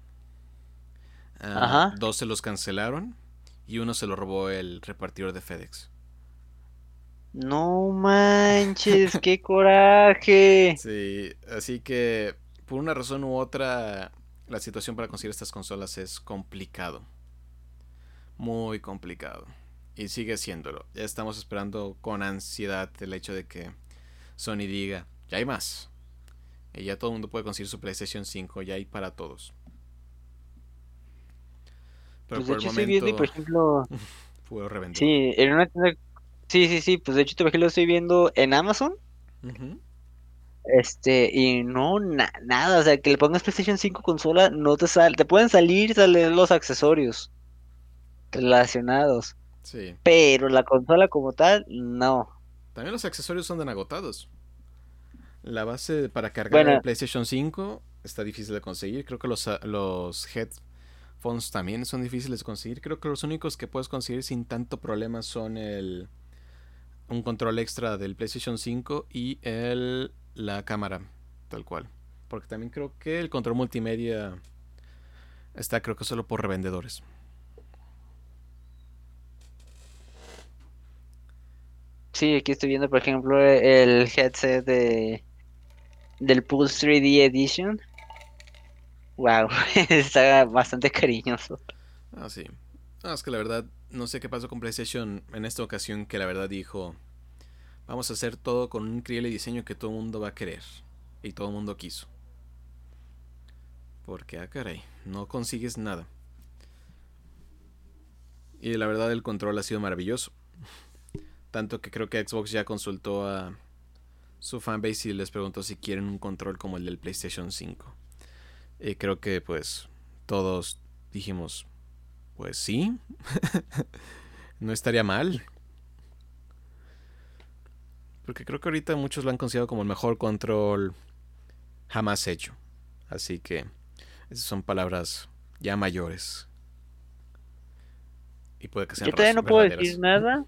Ah, dos se los cancelaron y uno se lo robó el repartidor de FedEx. No manches, qué coraje. Sí, así que por una razón u otra la situación para conseguir estas consolas es complicado. Muy complicado. Y sigue siéndolo. Ya estamos esperando con ansiedad el hecho de que Sony diga, ya hay más. Y ya todo el mundo puede conseguir su PlayStation 5, ya hay para todos. Pero pues por el momento, por ejemplo, Sí, en una Sí, sí, sí, pues de hecho, te lo estoy viendo en Amazon. Este, y no, nada, o sea, que le pongas PlayStation 5 consola, no te sale, te pueden salir, salen los accesorios relacionados. Sí. Pero la consola como tal, no. También los accesorios son de agotados. La base para cargar el PlayStation 5 está difícil de conseguir. Creo que los, los headphones también son difíciles de conseguir. Creo que los únicos que puedes conseguir sin tanto problema son el un control extra del PlayStation 5 y el la cámara, tal cual. Porque también creo que el control multimedia está creo que solo por revendedores. Sí, aquí estoy viendo por ejemplo el headset de del Pulse 3D Edition. Wow, está bastante cariñoso. Ah, sí. es que la verdad, no sé qué pasó con PlayStation en esta ocasión, que la verdad dijo, Vamos a hacer todo con un increíble diseño que todo el mundo va a querer. Y todo el mundo quiso. Porque, ah, caray, no consigues nada. Y la verdad el control ha sido maravilloso. Tanto que creo que Xbox ya consultó a su fanbase y les preguntó si quieren un control como el del PlayStation 5. Y creo que pues todos dijimos, pues sí, no estaría mal. Porque creo que ahorita muchos lo han considerado como el mejor control jamás hecho. Así que esas son palabras ya mayores. Y puede que sean Yo todavía no puedo decir nada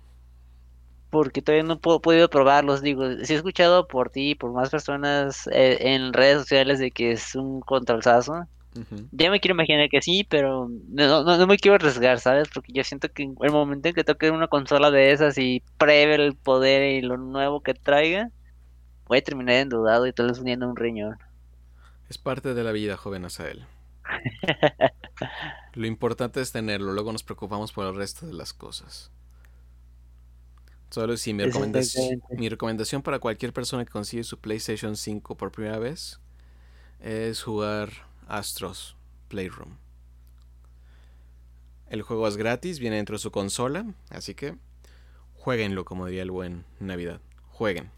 porque todavía no puedo, podido probarlos. Digo, si he escuchado por ti y por más personas eh, en redes sociales de que es un controlzazo. Ya me quiero imaginar que sí, pero no, no, me quiero arriesgar, ¿sabes? Porque yo siento que en el momento en que toque una consola de esas y pruebe el poder y lo nuevo que traiga, voy a terminar endudado y tal vez uniendo un riñón. Es parte de la vida, joven Asael. lo importante es tenerlo, luego nos preocupamos por el resto de las cosas. Solo si mi recomendación, mi recomendación para cualquier persona que consigue su PlayStation 5 por primera vez es jugar Astros Playroom. El juego es gratis, viene dentro de su consola, así que jueguenlo, como diría el buen Navidad. Jueguen.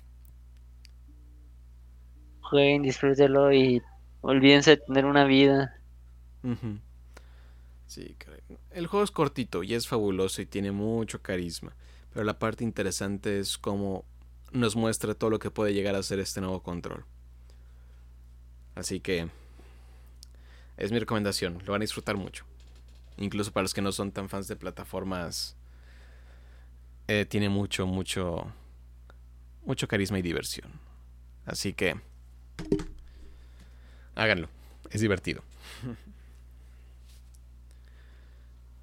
Jueguen, disfrútenlo y olvídense de tener una vida. Sí, El juego es cortito y es fabuloso y tiene mucho carisma. Pero la parte interesante es cómo nos muestra todo lo que puede llegar a ser este nuevo control. Así que es mi recomendación, lo van a disfrutar mucho. Incluso para los que no son tan fans de plataformas, eh, tiene mucho, mucho, mucho carisma y diversión. Así que háganlo, es divertido.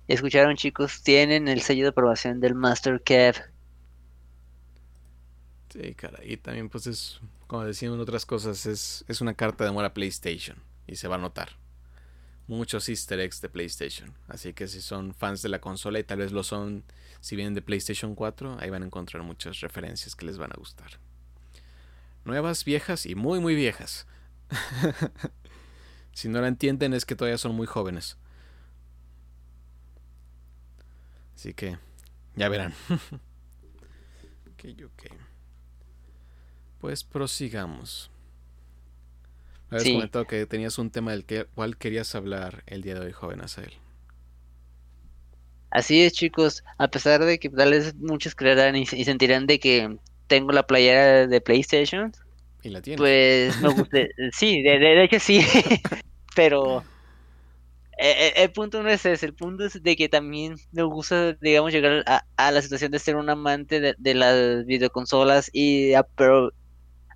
Escucharon chicos, tienen el sello de aprobación del Master Kev. Sí, cara, y también pues es, como decían otras cosas, es, es una carta de amor a PlayStation y se va a notar. Muchos easter eggs de PlayStation. Así que si son fans de la consola y tal vez lo son si vienen de PlayStation 4, ahí van a encontrar muchas referencias que les van a gustar. Nuevas, viejas y muy muy viejas. si no la entienden es que todavía son muy jóvenes. Así que ya verán. ok, ok. Pues prosigamos. Habías comentado que tenías un tema del que, cual querías hablar el día de hoy, joven Asael. Así es, chicos. A pesar de que tal vez muchos creerán y, sentirán de que tengo la playera de PlayStation. Y la tienes. Pues me gusta. sí, de, de, hecho sí. Pero eh, eh, el, punto no es ese, el punto es de que también me gusta, digamos, llegar a, la situación de ser un amante de, las videoconsolas y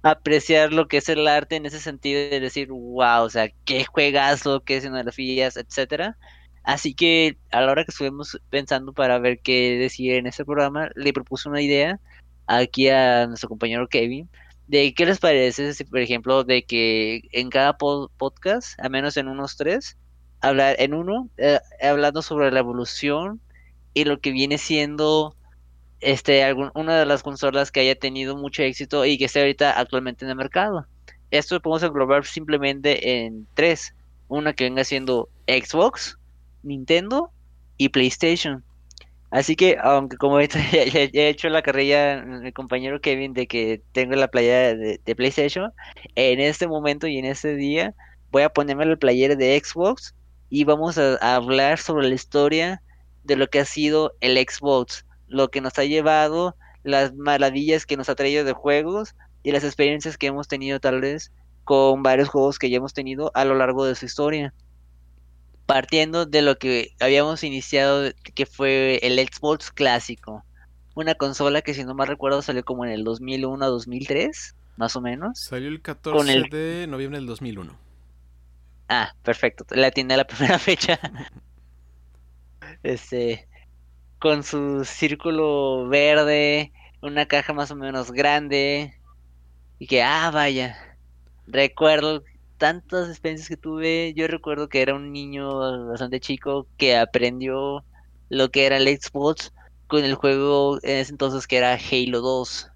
apreciar lo que es el arte en ese sentido de decir, wow, o sea, qué juegazo, qué escenografías, etcétera. Así que a la hora que estuvimos pensando para ver qué decir en este programa, le propuse una idea aquí a nuestro compañero Kevin de qué les parece, por ejemplo, de que en cada podcast, a menos en unos tres, hablar en uno, eh, hablando sobre la evolución y lo que viene siendo este algún, una de las consolas que haya tenido mucho éxito y que esté ahorita actualmente en el mercado. Esto lo podemos englobar simplemente en tres. Una que venga siendo Xbox, Nintendo y PlayStation. Así que, aunque como he, he hecho la carrera mi compañero Kevin de que tengo la playera de, de, PlayStation, en este momento y en este día voy a ponerme la playera de Xbox y vamos a, hablar sobre la historia de lo que ha sido el Xbox, lo que nos ha llevado, las maravillas que nos ha traído de juegos y las experiencias que hemos tenido tal vez con varios juegos que ya hemos tenido a lo largo de su historia. Partiendo de lo que habíamos iniciado, que fue el Xbox clásico, una consola que si no mal recuerdo salió como en el 2001 2003, más o menos. Salió el 14 de noviembre del 2001. Ah, perfecto. La tiene la primera fecha. Este, con su círculo verde, una caja más o menos grande. Y que, ah, vaya. Recuerdo tantas experiencias que tuve. Yo recuerdo que era un niño bastante chico que aprendió lo que era el Xbox con el juego en ese entonces que era Halo 2.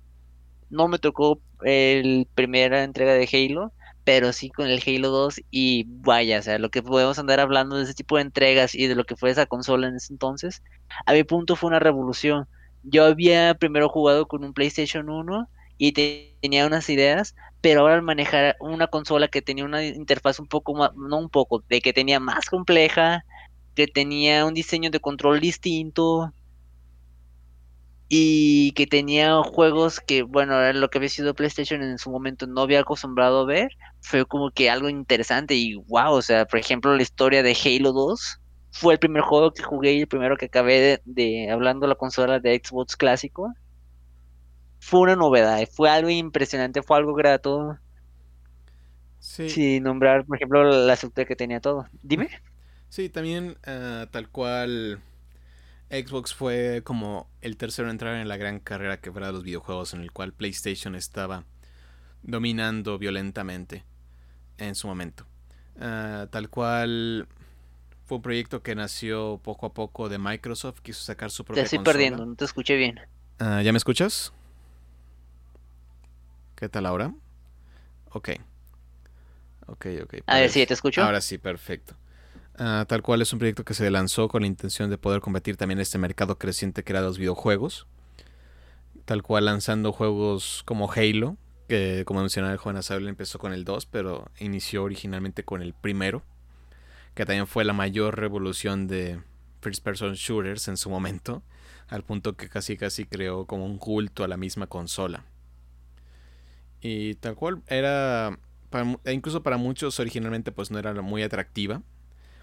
No me tocó el primera entrega de Halo, pero sí con el Halo 2 y vaya, o sea, lo que podemos andar hablando de ese tipo de entregas y de lo que fue esa consola en ese entonces, a mi punto fue una revolución. Yo había primero jugado con un PlayStation 1 y tenía unas ideas, pero ahora al manejar una consola que tenía una interfaz un poco más, no un poco, de que tenía más compleja, que tenía un diseño de control distinto, y que tenía juegos que, bueno, lo que había sido PlayStation en su momento no había acostumbrado a ver, fue como que algo interesante y wow, o sea, por ejemplo, la historia de Halo 2 fue el primer juego que jugué y el primero que acabé de, hablando la consola de Xbox clásico. Fue una novedad, fue algo impresionante, fue algo grato. Sí. Sin nombrar, por ejemplo, la estructura que tenía todo. Dime. Sí, también ah, tal cual Xbox fue como el tercero en entrar en la gran carrera que fuera de los videojuegos en el cual PlayStation estaba dominando violentamente en su momento. Ah, tal cual fue un proyecto que nació poco a poco de Microsoft, quiso sacar su propia Te estoy perdiendo, no te escuché bien. Ah, ¿Ya me escuchas? ¿Qué tal ahora? Ok. Ok, ok. A ver, sí, te escucho. Ahora sí, perfecto. Ah, tal cual es un proyecto que se lanzó con la intención de poder combatir también este mercado creciente que era los videojuegos. Tal cual lanzando juegos como Halo, que como mencionaba el joven Asable empezó con el 2, pero inició originalmente con el primero, que también fue la mayor revolución de first person shooters en su momento, al punto que casi casi creó como un culto a la misma consola. Y tal cual era e incluso para muchos originalmente pues no era muy atractiva.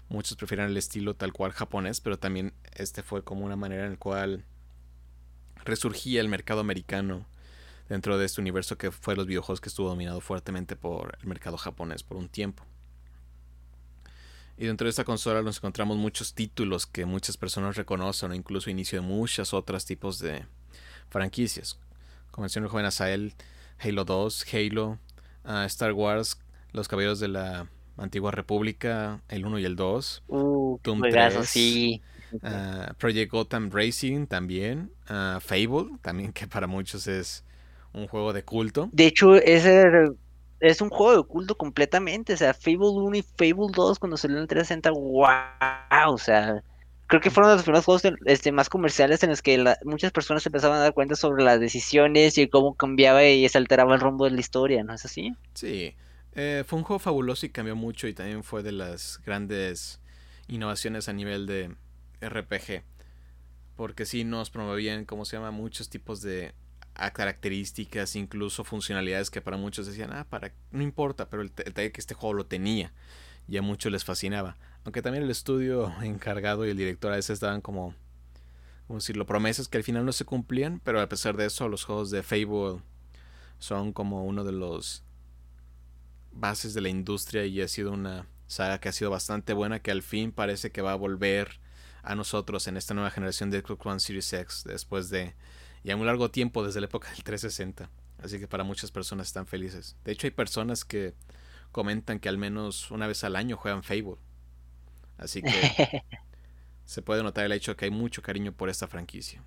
Muchos prefieren el estilo tal cual japonés, pero también este fue como una manera en la cual resurgía el mercado americano dentro de este universo que fue los videojuegos que estuvo dominado fuertemente por el mercado japonés por un tiempo. Y dentro de esta consola nos encontramos muchos títulos que muchas personas reconocen o incluso inicio de muchos otros tipos de franquicias. Como mencionó el joven Asael, Halo 2, Halo, Star Wars, Los Caballeros de la Antigua República, el 1 y el 2. Uh, Doom 3, sí. Project Gotham Racing también. Fable, también que para muchos es un juego de culto. De hecho, ese es un juego de culto completamente. O sea, Fable 1 y Fable 2 cuando salió en el 360, wow. O sea, creo que fueron los primeros juegos este, más comerciales en los que muchas personas empezaban a dar cuenta sobre las decisiones y cómo cambiaba y se alteraba el rumbo de la historia, ¿no es así? Sí, eh, fue un juego fabuloso y cambió mucho y también fue de las grandes innovaciones a nivel de RPG. Porque sí nos promovían, como se llama, muchos tipos de características, incluso funcionalidades que para muchos decían, ah, para, no importa, pero el, el que este juego lo tenía y a muchos les fascinaba. Aunque también el estudio encargado y el director a veces daban como, como decirlo, promesas que al final no se cumplían, pero a pesar de eso los juegos de Fable son como uno de los bases de la industria y ha sido una saga que ha sido bastante buena que al fin parece que va a volver a nosotros en esta nueva generación de Xbox One Series X después de ya un largo tiempo desde la época del 360. Así que para muchas personas están felices. De hecho hay personas que comentan que al menos una vez al año juegan Fable. Así que se puede notar el hecho de que hay mucho cariño por esta franquicia.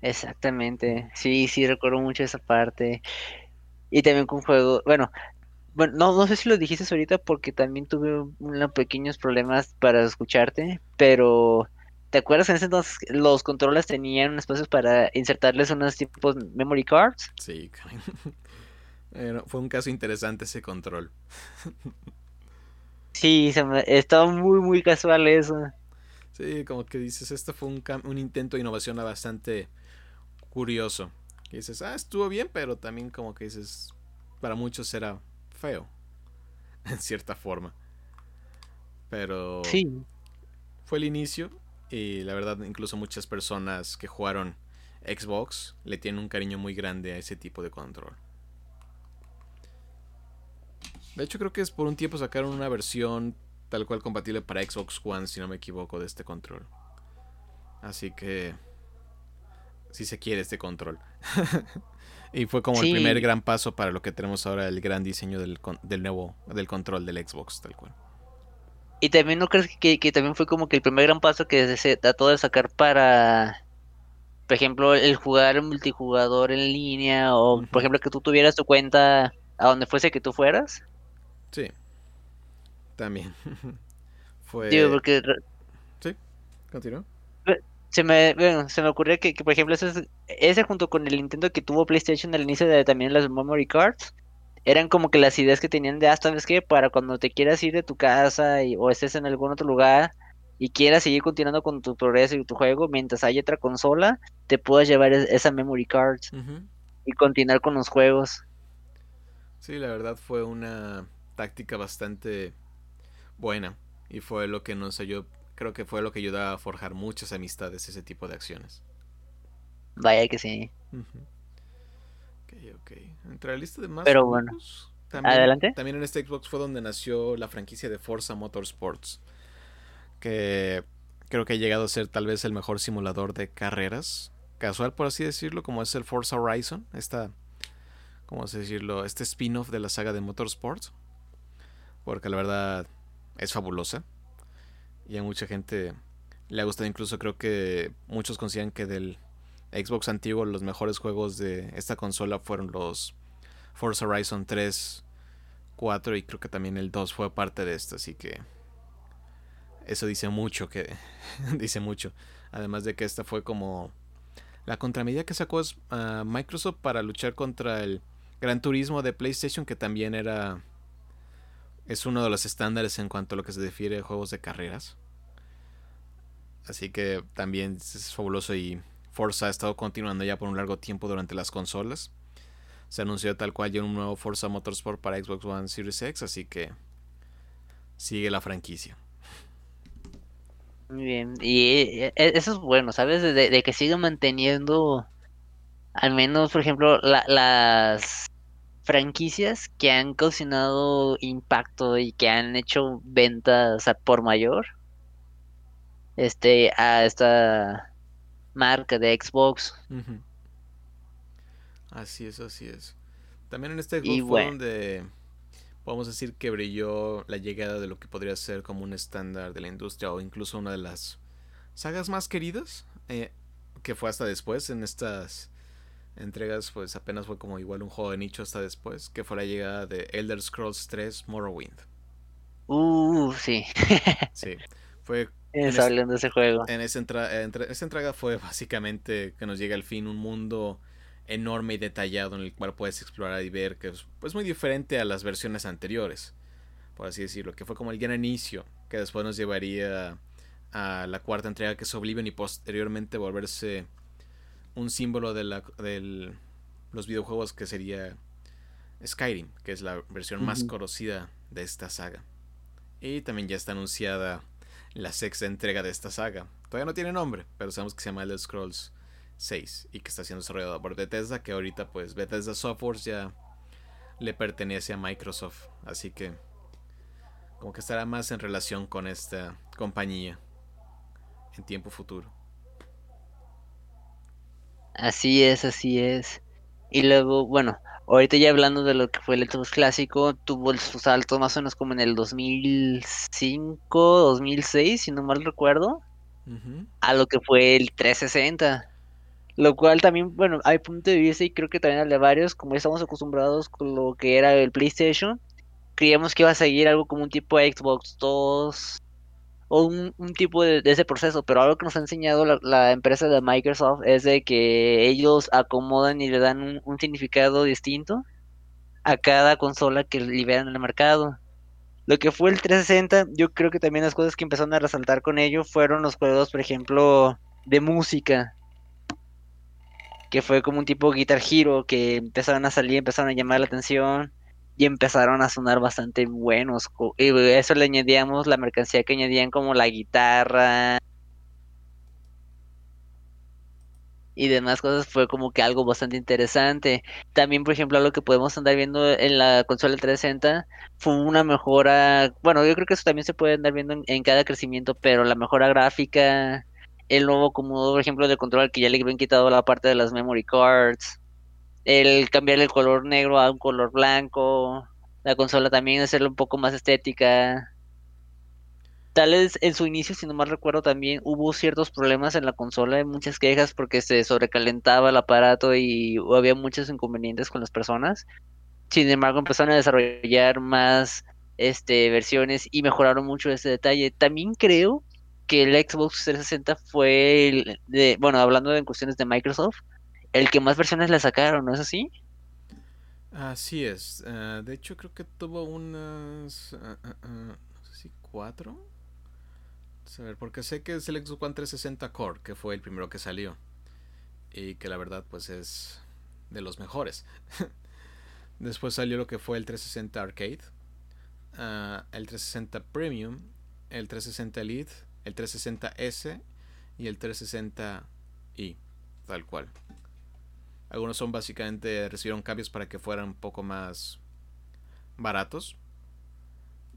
Exactamente, sí, sí, recuerdo mucho esa parte. Y también con juego, bueno, bueno, no, no sé si lo dijiste ahorita porque también tuve unos pequeños problemas para escucharte, pero ¿te acuerdas en ese entonces los controles tenían espacios para insertarles unos tipos memory cards? Sí, fue un caso interesante ese control. Sí, se estaba muy, muy casual eso. Sí, como que dices, esto fue un, un intento de innovación bastante curioso. Y dices, ah, estuvo bien, pero también como que dices, para muchos era feo, en cierta forma. Pero sí. fue el inicio y la verdad incluso muchas personas que jugaron Xbox le tienen un cariño muy grande a ese tipo de control. De hecho, creo que es por un tiempo sacaron una versión tal cual compatible para Xbox One, si no me equivoco, de este control. Así que. Si se quiere este control. y fue como el primer gran paso para lo que tenemos ahora, el gran diseño del, del nuevo del control del Xbox, tal cual. Y también no crees que, también fue como que el primer gran paso que se trató de sacar para, por ejemplo, el jugar multijugador en línea o, por ejemplo, que tú tuvieras tu cuenta a donde fuese que tú fueras. Sí. También. Fue. Digo, porque. Sí, continúa. Se me, bueno, se me ocurrió que, por ejemplo, ese, ese junto con el Nintendo que tuvo PlayStation al inicio de también las memory cards, eran como que las ideas que tenían de, hasta ah, ¿sabes qué? Para cuando te quieras ir de tu casa y, o estés en algún otro lugar y quieras seguir continuando con tu progreso y tu juego, mientras haya otra consola, te puedas llevar esa memory card y continuar con los juegos. Sí, la verdad fue una táctica bastante buena y fue lo que nos ayudó, creo que fue lo que ayudó a forjar muchas amistades ese tipo de acciones. Vaya que sí. Ok. Entre la lista de más Pero bueno. también, Adelante. También en este Xbox fue donde nació la franquicia de Forza Motorsports, que creo que ha llegado a ser tal vez el mejor simulador de carreras, casual por así decirlo, como es el Forza Horizon, esta, ¿cómo se decirlo? Este spin-off de la saga de Motorsports porque la verdad es fabulosa y a mucha gente le ha gustado incluso creo que muchos consideran que del Xbox antiguo los mejores juegos de esta consola fueron los Forza Horizon 3 4 y creo que también el 2 fue parte de esto, así que eso dice mucho, que dice mucho. Además de que esta fue como la contramedida que sacó uh, Microsoft para luchar contra el Gran Turismo de PlayStation, que también era es uno de los estándares en cuanto a lo que se refiere a juegos de carreras. Así que también es fabuloso y Forza ha estado continuando ya por un largo tiempo durante las consolas. Se anunció tal cual ya un nuevo Forza Motorsport para Xbox One Series X, así que sigue la franquicia. Muy bien, y eh, e, eso es bueno, ¿sabes? De, que siga manteniendo, al menos, por ejemplo, las franquicias que han causado impacto y que han hecho ventas por mayor este a esta marca de Xbox. Así es, así es. También en este Xbox fue donde podemos decir que brilló la llegada de lo que podría ser como un estándar de la industria o incluso una de las sagas más queridas, eh, que fue hasta después en estas entregas, pues apenas fue como igual un juego de nicho hasta después, que fue la llegada de Elder Scrolls 3 Morrowind. Uh, sí. sí, fue hablando de ese juego. En esa, esa entrega fue básicamente que nos llega al fin un mundo enorme y detallado en el cual puedes explorar y ver que es pues, muy diferente a las versiones anteriores, por así decirlo, que fue como el gran inicio, que después nos llevaría a la cuarta entrega que es Oblivion y posteriormente volverse un símbolo de, la, los videojuegos que sería Skyrim, que es la versión más conocida de esta saga. Y también ya está anunciada la sexta entrega de esta saga. Todavía no tiene nombre, pero sabemos que se llama Elder Scrolls 6 y que está siendo desarrollado por Bethesda, que ahorita pues Bethesda Software ya le pertenece a Microsoft, así que como que estará más en relación con esta compañía en tiempo futuro. Así es, así es. Y luego, bueno, ahorita ya hablando de lo que fue el Xbox clásico, tuvo su salto más o menos como en el 2005, 2006, si no mal recuerdo, a lo que fue el 360. Lo cual también, bueno, hay punto de vista y creo que también al de varios, como estamos acostumbrados con lo que era el PlayStation, creíamos que iba a seguir algo como un tipo de Xbox 2 o un, tipo de, ese proceso, pero algo que nos ha enseñado la, empresa de Microsoft es de que ellos acomodan y le dan un, significado distinto a cada consola que liberan en el mercado. Lo que fue el 360, yo creo que también las cosas que empezaron a resaltar con ello fueron los juegos, por ejemplo, de música que fue como un tipo Guitar Hero que empezaron a salir, empezaron a llamar la atención y empezaron a sonar bastante buenos. Y eso le añadíamos la mercancía que añadían como la guitarra y demás cosas fue como que algo bastante interesante. También, por ejemplo, lo que podemos andar viendo en la consola 360 fue una mejora, bueno, yo creo que eso también se puede andar viendo en cada crecimiento, pero la mejora gráfica, el nuevo como por ejemplo de control que ya le habían quitado la parte de las memory cards, el cambiar el color negro a un color blanco, la consola también hacerla un poco más estética. Tal vez en su inicio, si no mal recuerdo, también hubo ciertos problemas en la consola, muchas quejas porque se sobrecalentaba el aparato y había muchos inconvenientes con las personas. Sin embargo, empezaron a desarrollar más este versiones y mejoraron mucho ese detalle. También creo que el Xbox 360 fue el de, bueno, hablando de cuestiones de Microsoft, el que más versiones le sacaron, ¿no es así? Así es. Ah, de hecho, creo que tuvo unas, ah, ah, no sé si cuatro. A ver, porque sé que es el Xbox One 360 Core, que fue el primero que salió. Y que la verdad, pues es de los mejores. Después salió lo que fue el 360 Arcade, el 360 Premium, el 360 Elite el 360S y el 360i, tal cual. Algunos son básicamente recibieron cambios para que fueran un poco más baratos,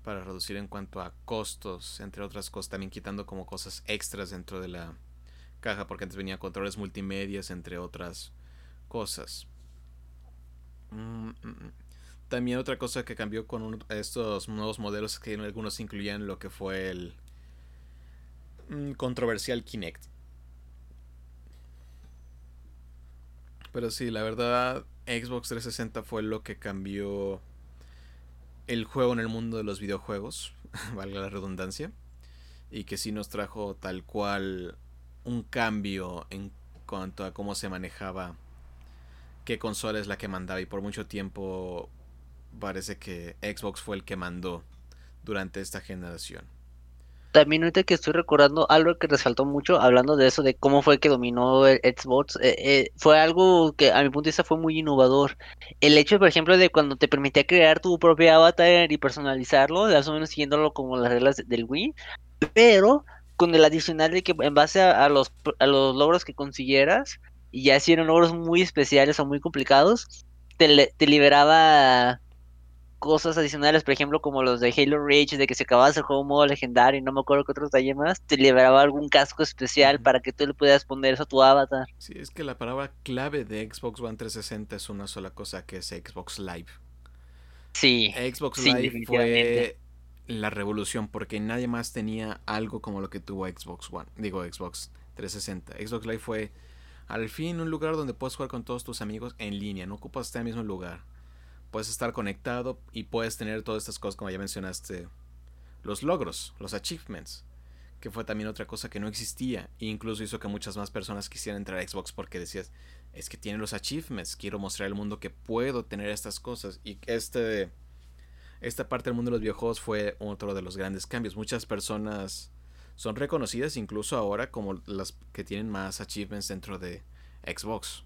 para reducir en cuanto a costos, entre otras cosas, también quitando como cosas extras dentro de la caja, porque antes venía controles multimedias, entre otras cosas. Mm, mm, mm. También otra cosa que cambió con estos nuevos modelos es que algunos incluían lo que fue el controversial Kinect. Pero sí, la verdad, Xbox 360 fue lo que cambió el juego en el mundo de los videojuegos, valga la redundancia, y que sí nos trajo tal cual un cambio en cuanto a cómo se manejaba qué consola es la que mandaba y por mucho tiempo parece que Xbox fue el que mandó durante esta generación. También ahorita que estoy recordando algo que resaltó mucho, hablando de eso, de cómo fue que dominó el Xbox, eh, eh, fue algo que a mi punto de vista fue muy innovador. El hecho, por ejemplo, de cuando te permitía crear tu propio avatar y personalizarlo, más o menos siguiéndolo como las reglas del Wii, pero con el adicional de que en base a, los, a los logros que consiguieras, y ya si eran logros muy especiales o muy complicados, te, te liberaba cosas adicionales, por ejemplo, como los de Halo Reach, de que se acababa el juego modo legendario y no me acuerdo qué otros detalles más, te liberaba algún casco especial para que tú le pudieras poner eso a tu avatar. Sí, es que la palabra clave de Xbox One 360 es una sola cosa, que es Xbox Live. Sí. Xbox Live fue la revolución porque nadie más tenía algo como lo que tuvo Xbox One, digo Xbox 360. Xbox Live fue al fin un lugar donde puedes jugar con todos tus amigos en línea, no ocupas estar en el mismo lugar puedes estar conectado y puedes tener todas estas cosas como ya mencionaste, los logros, los achievements, que fue también otra cosa que no existía e incluso hizo que muchas más personas quisieran entrar a Xbox porque decías, es que tiene los achievements, quiero mostrar al mundo que puedo tener estas cosas y este esta parte del mundo de los videojuegos fue otro de los grandes cambios. Muchas personas son reconocidas incluso ahora como las que tienen más achievements dentro de Xbox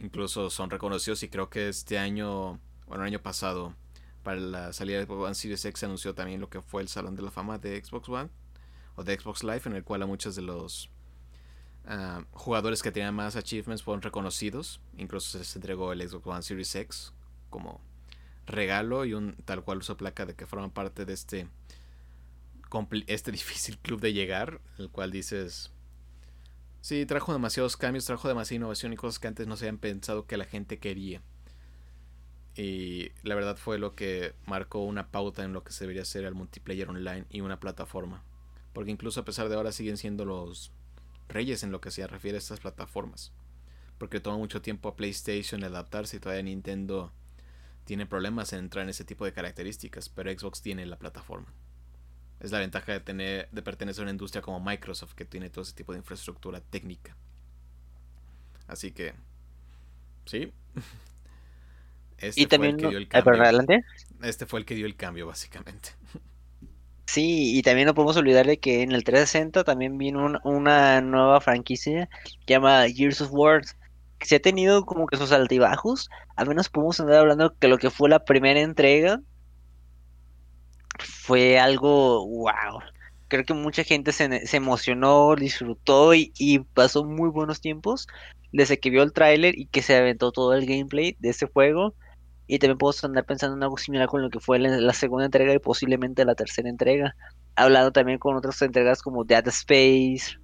incluso son reconocidos y creo que este año, bueno, el año pasado, para la salida de One Series X se anunció también lo que fue el Salón de la Fama de Xbox One o de Xbox Live, en el cual a muchos de los ah, jugadores que tenían más achievements fueron reconocidos. Incluso se les entregó el Xbox One Series X como regalo y un tal cual uso placa de que forman parte de este este difícil club de llegar, el cual dices Sí, trajo demasiados cambios, trajo demasiada innovación y cosas que antes no se habían pensado que la gente quería. Y la verdad fue lo que marcó una pauta en lo que se debería ser el multiplayer online y una plataforma. Porque incluso a pesar de ahora siguen siendo los reyes en lo que se refiere a estas plataformas. Porque toma mucho tiempo a PlayStation adaptarse y todavía Nintendo tiene problemas en entrar en ese tipo de características, pero Xbox tiene la plataforma. Es la ventaja de tener de pertenecer a una industria como Microsoft que tiene todo ese tipo de infraestructura técnica. Así que sí. Este y también fue el que dio el cambio. Este fue el que dio el cambio básicamente. Sí, y también no podemos olvidar de que en el 360 también vino una nueva franquicia que llama Gears of War, que se ha tenido como que sus altibajos, al menos podemos andar hablando que lo que fue la primera entrega fue algo wow. Creo que mucha gente se, emocionó, disfrutó y, pasó muy buenos tiempos desde que vio el tráiler y que se aventó todo el gameplay de ese juego. Y también puedo andar pensando en algo similar con lo que fue la, segunda entrega y posiblemente la tercera entrega. Hablando también con otras entregas como Dead Space.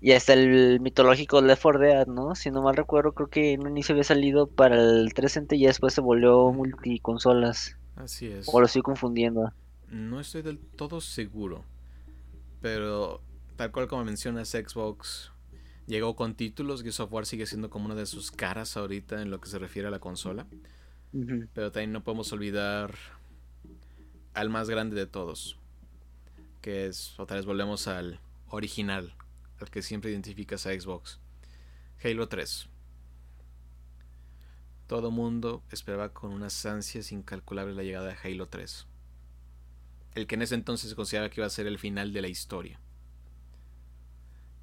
Y hasta el mitológico Left 4 Dead, ¿no? Si no mal recuerdo, creo que en un inicio había salido para el 360 y después se volvió multiconsolas. Así es. O lo estoy confundiendo. No estoy del todo seguro. Pero tal cual como mencionas, Xbox llegó con títulos. y Software sigue siendo como una de sus caras ahorita en lo que se refiere a la consola. Pero también no podemos olvidar al más grande de todos. Que es, otra vez volvemos al original, al que siempre identificas a Xbox. Halo 3. Todo mundo esperaba con unas ansias incalculables la llegada de Halo 3. El que en ese entonces se consideraba que iba a ser el final de la historia.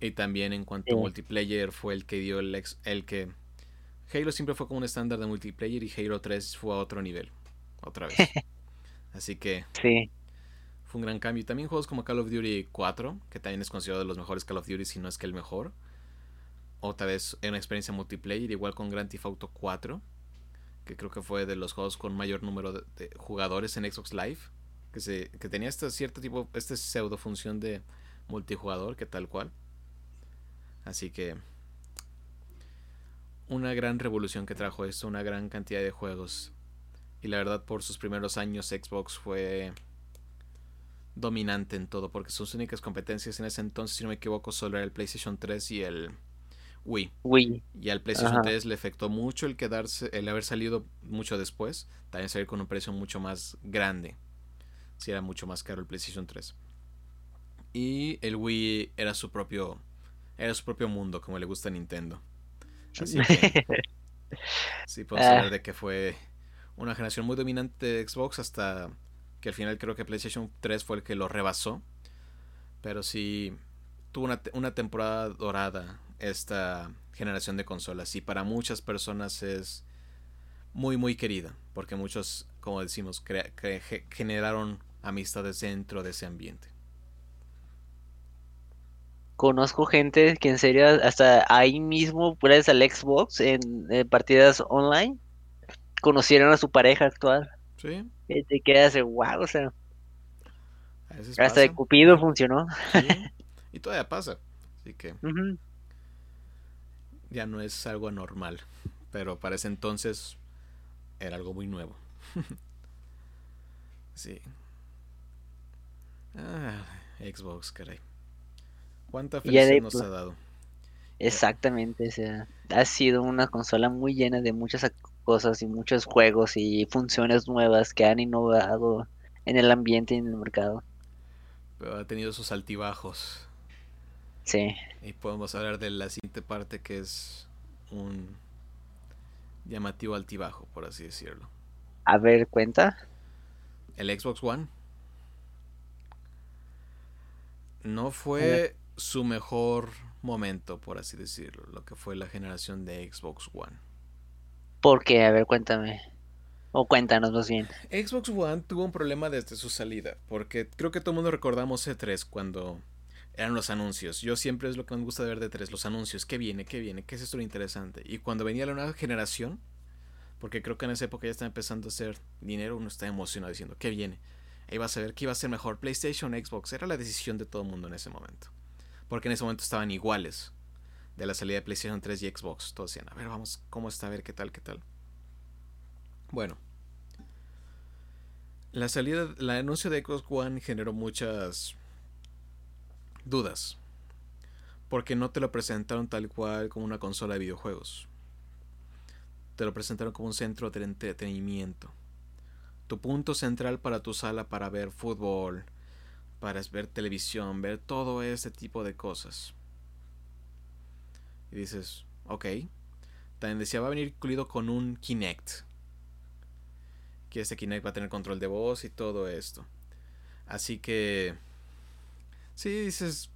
Y también en cuanto a multiplayer fue el que dio el, ex, el que... Halo siempre fue como un estándar de multiplayer y Halo 3 fue a otro nivel. Otra vez. Así que... Sí. Fue un gran cambio. Y también juegos como Call of Duty 4, que también es considerado de los mejores Call of Duty, si no es que el mejor. Otra vez en una experiencia multiplayer, igual con Grand Theft Auto 4 que creo que fue de los juegos con mayor número de, jugadores en Xbox Live, que, se, que tenía este cierto tipo, esta pseudo función de multijugador, que tal cual. Así que una gran revolución que trajo esto, una gran cantidad de juegos. Y la verdad por sus primeros años Xbox fue dominante en todo, porque sus únicas competencias en ese entonces, si no me equivoco, solo era el PlayStation 3 y el Wii. Wii. Y al PlayStation 3 le afectó mucho el quedarse, el haber salido mucho después, también salir con un precio mucho más grande. Si era mucho más caro el PlayStation 3. Y el Wii era su propio era su propio mundo, como le gusta a Nintendo. Así que sí podemos hablar ah. de que fue una generación muy dominante de Xbox hasta que al final creo que PlayStation 3 fue el que lo rebasó. Pero sí tuvo una, una temporada dorada esta generación de consolas y para muchas personas es muy muy querida porque muchos como decimos generaron amistades dentro de ese ambiente. Conozco gente que en serio hasta ahí mismo puedes al Xbox en, partidas online conocieron a su pareja actual. Sí. Y te quedas wow o sea hasta de Cupido funcionó. Y todavía pasa así que ya no es algo anormal. Pero para ese entonces era algo muy nuevo. sí. Ah, Xbox, caray. ¿Cuánta felicidad nos ha dado? Exactamente, o sea, ha sido una consola muy llena de muchas cosas y muchos juegos y funciones nuevas que han innovado en el ambiente y en el mercado. Pero ha tenido sus altibajos. Sí. Y podemos hablar de la siguiente parte que es un llamativo altibajo, por así decirlo. A ver, cuenta. El Xbox One. No fue su mejor momento, por así decirlo, lo que fue la generación de Xbox One. ¿Por qué? A ver, cuéntame. O cuéntanos más bien. Xbox One tuvo un problema desde su salida, porque creo que todo el mundo recordamos E3 cuando eran los anuncios. Yo siempre es lo que me gusta ver de tres, los anuncios. ¿Qué viene? ¿Qué viene? ¿Qué es esto interesante? Y cuando venía la nueva generación, porque creo que en esa época ya estaba empezando a hacer dinero, uno está emocionado diciendo, ¿qué viene? Ahí vas a ver qué iba a ser mejor, PlayStation, Xbox. Era la decisión de todo el mundo en ese momento. Porque en ese momento estaban iguales de la salida de PlayStation 3 y Xbox. Todos decían, a ver, vamos, ¿cómo está? A ver, ¿qué tal? ¿Qué tal? Bueno. La salida, el anuncio de Xbox One generó muchas dudas. Porque no te lo presentaron tal cual como una consola de videojuegos. Te lo presentaron como un centro de entretenimiento. Tu punto central para tu sala para ver fútbol, para ver televisión, ver todo ese tipo de cosas. Y dices, ok. También decía, va a venir incluido con un Kinect. Que este Kinect va a tener control de voz y todo esto. Así que Sí, dices,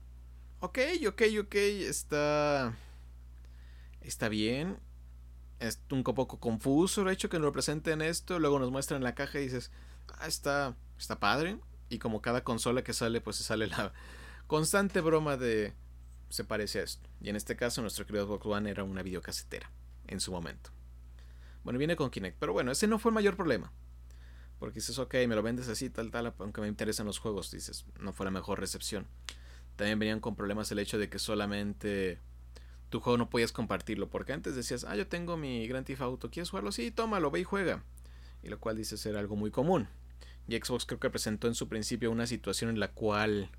ok, ok, ok, está, está bien. Es un poco confuso el hecho que nos lo presenten esto, luego nos muestran la caja y dices, ah, está, está padre. Y como cada consola que sale, pues se sale la constante broma de se parece a esto. Y en este caso, nuestro querido Xbox One era una videocasetera en su momento. Bueno, viene con Kinect, pero bueno, ese no fue el mayor problema. Porque dices, ok, me lo vendes así, tal, tal, aunque me interesan los juegos, dices, no fue la mejor recepción. También venían con problemas el hecho de que solamente tu juego no podías compartirlo. Porque antes decías, ah, yo tengo mi Grand Theft Auto, ¿quieres jugarlo? Sí, tómalo, ve y juega. Y lo cual dice ser algo muy común. Y Xbox creo que presentó en su principio una situación en la cual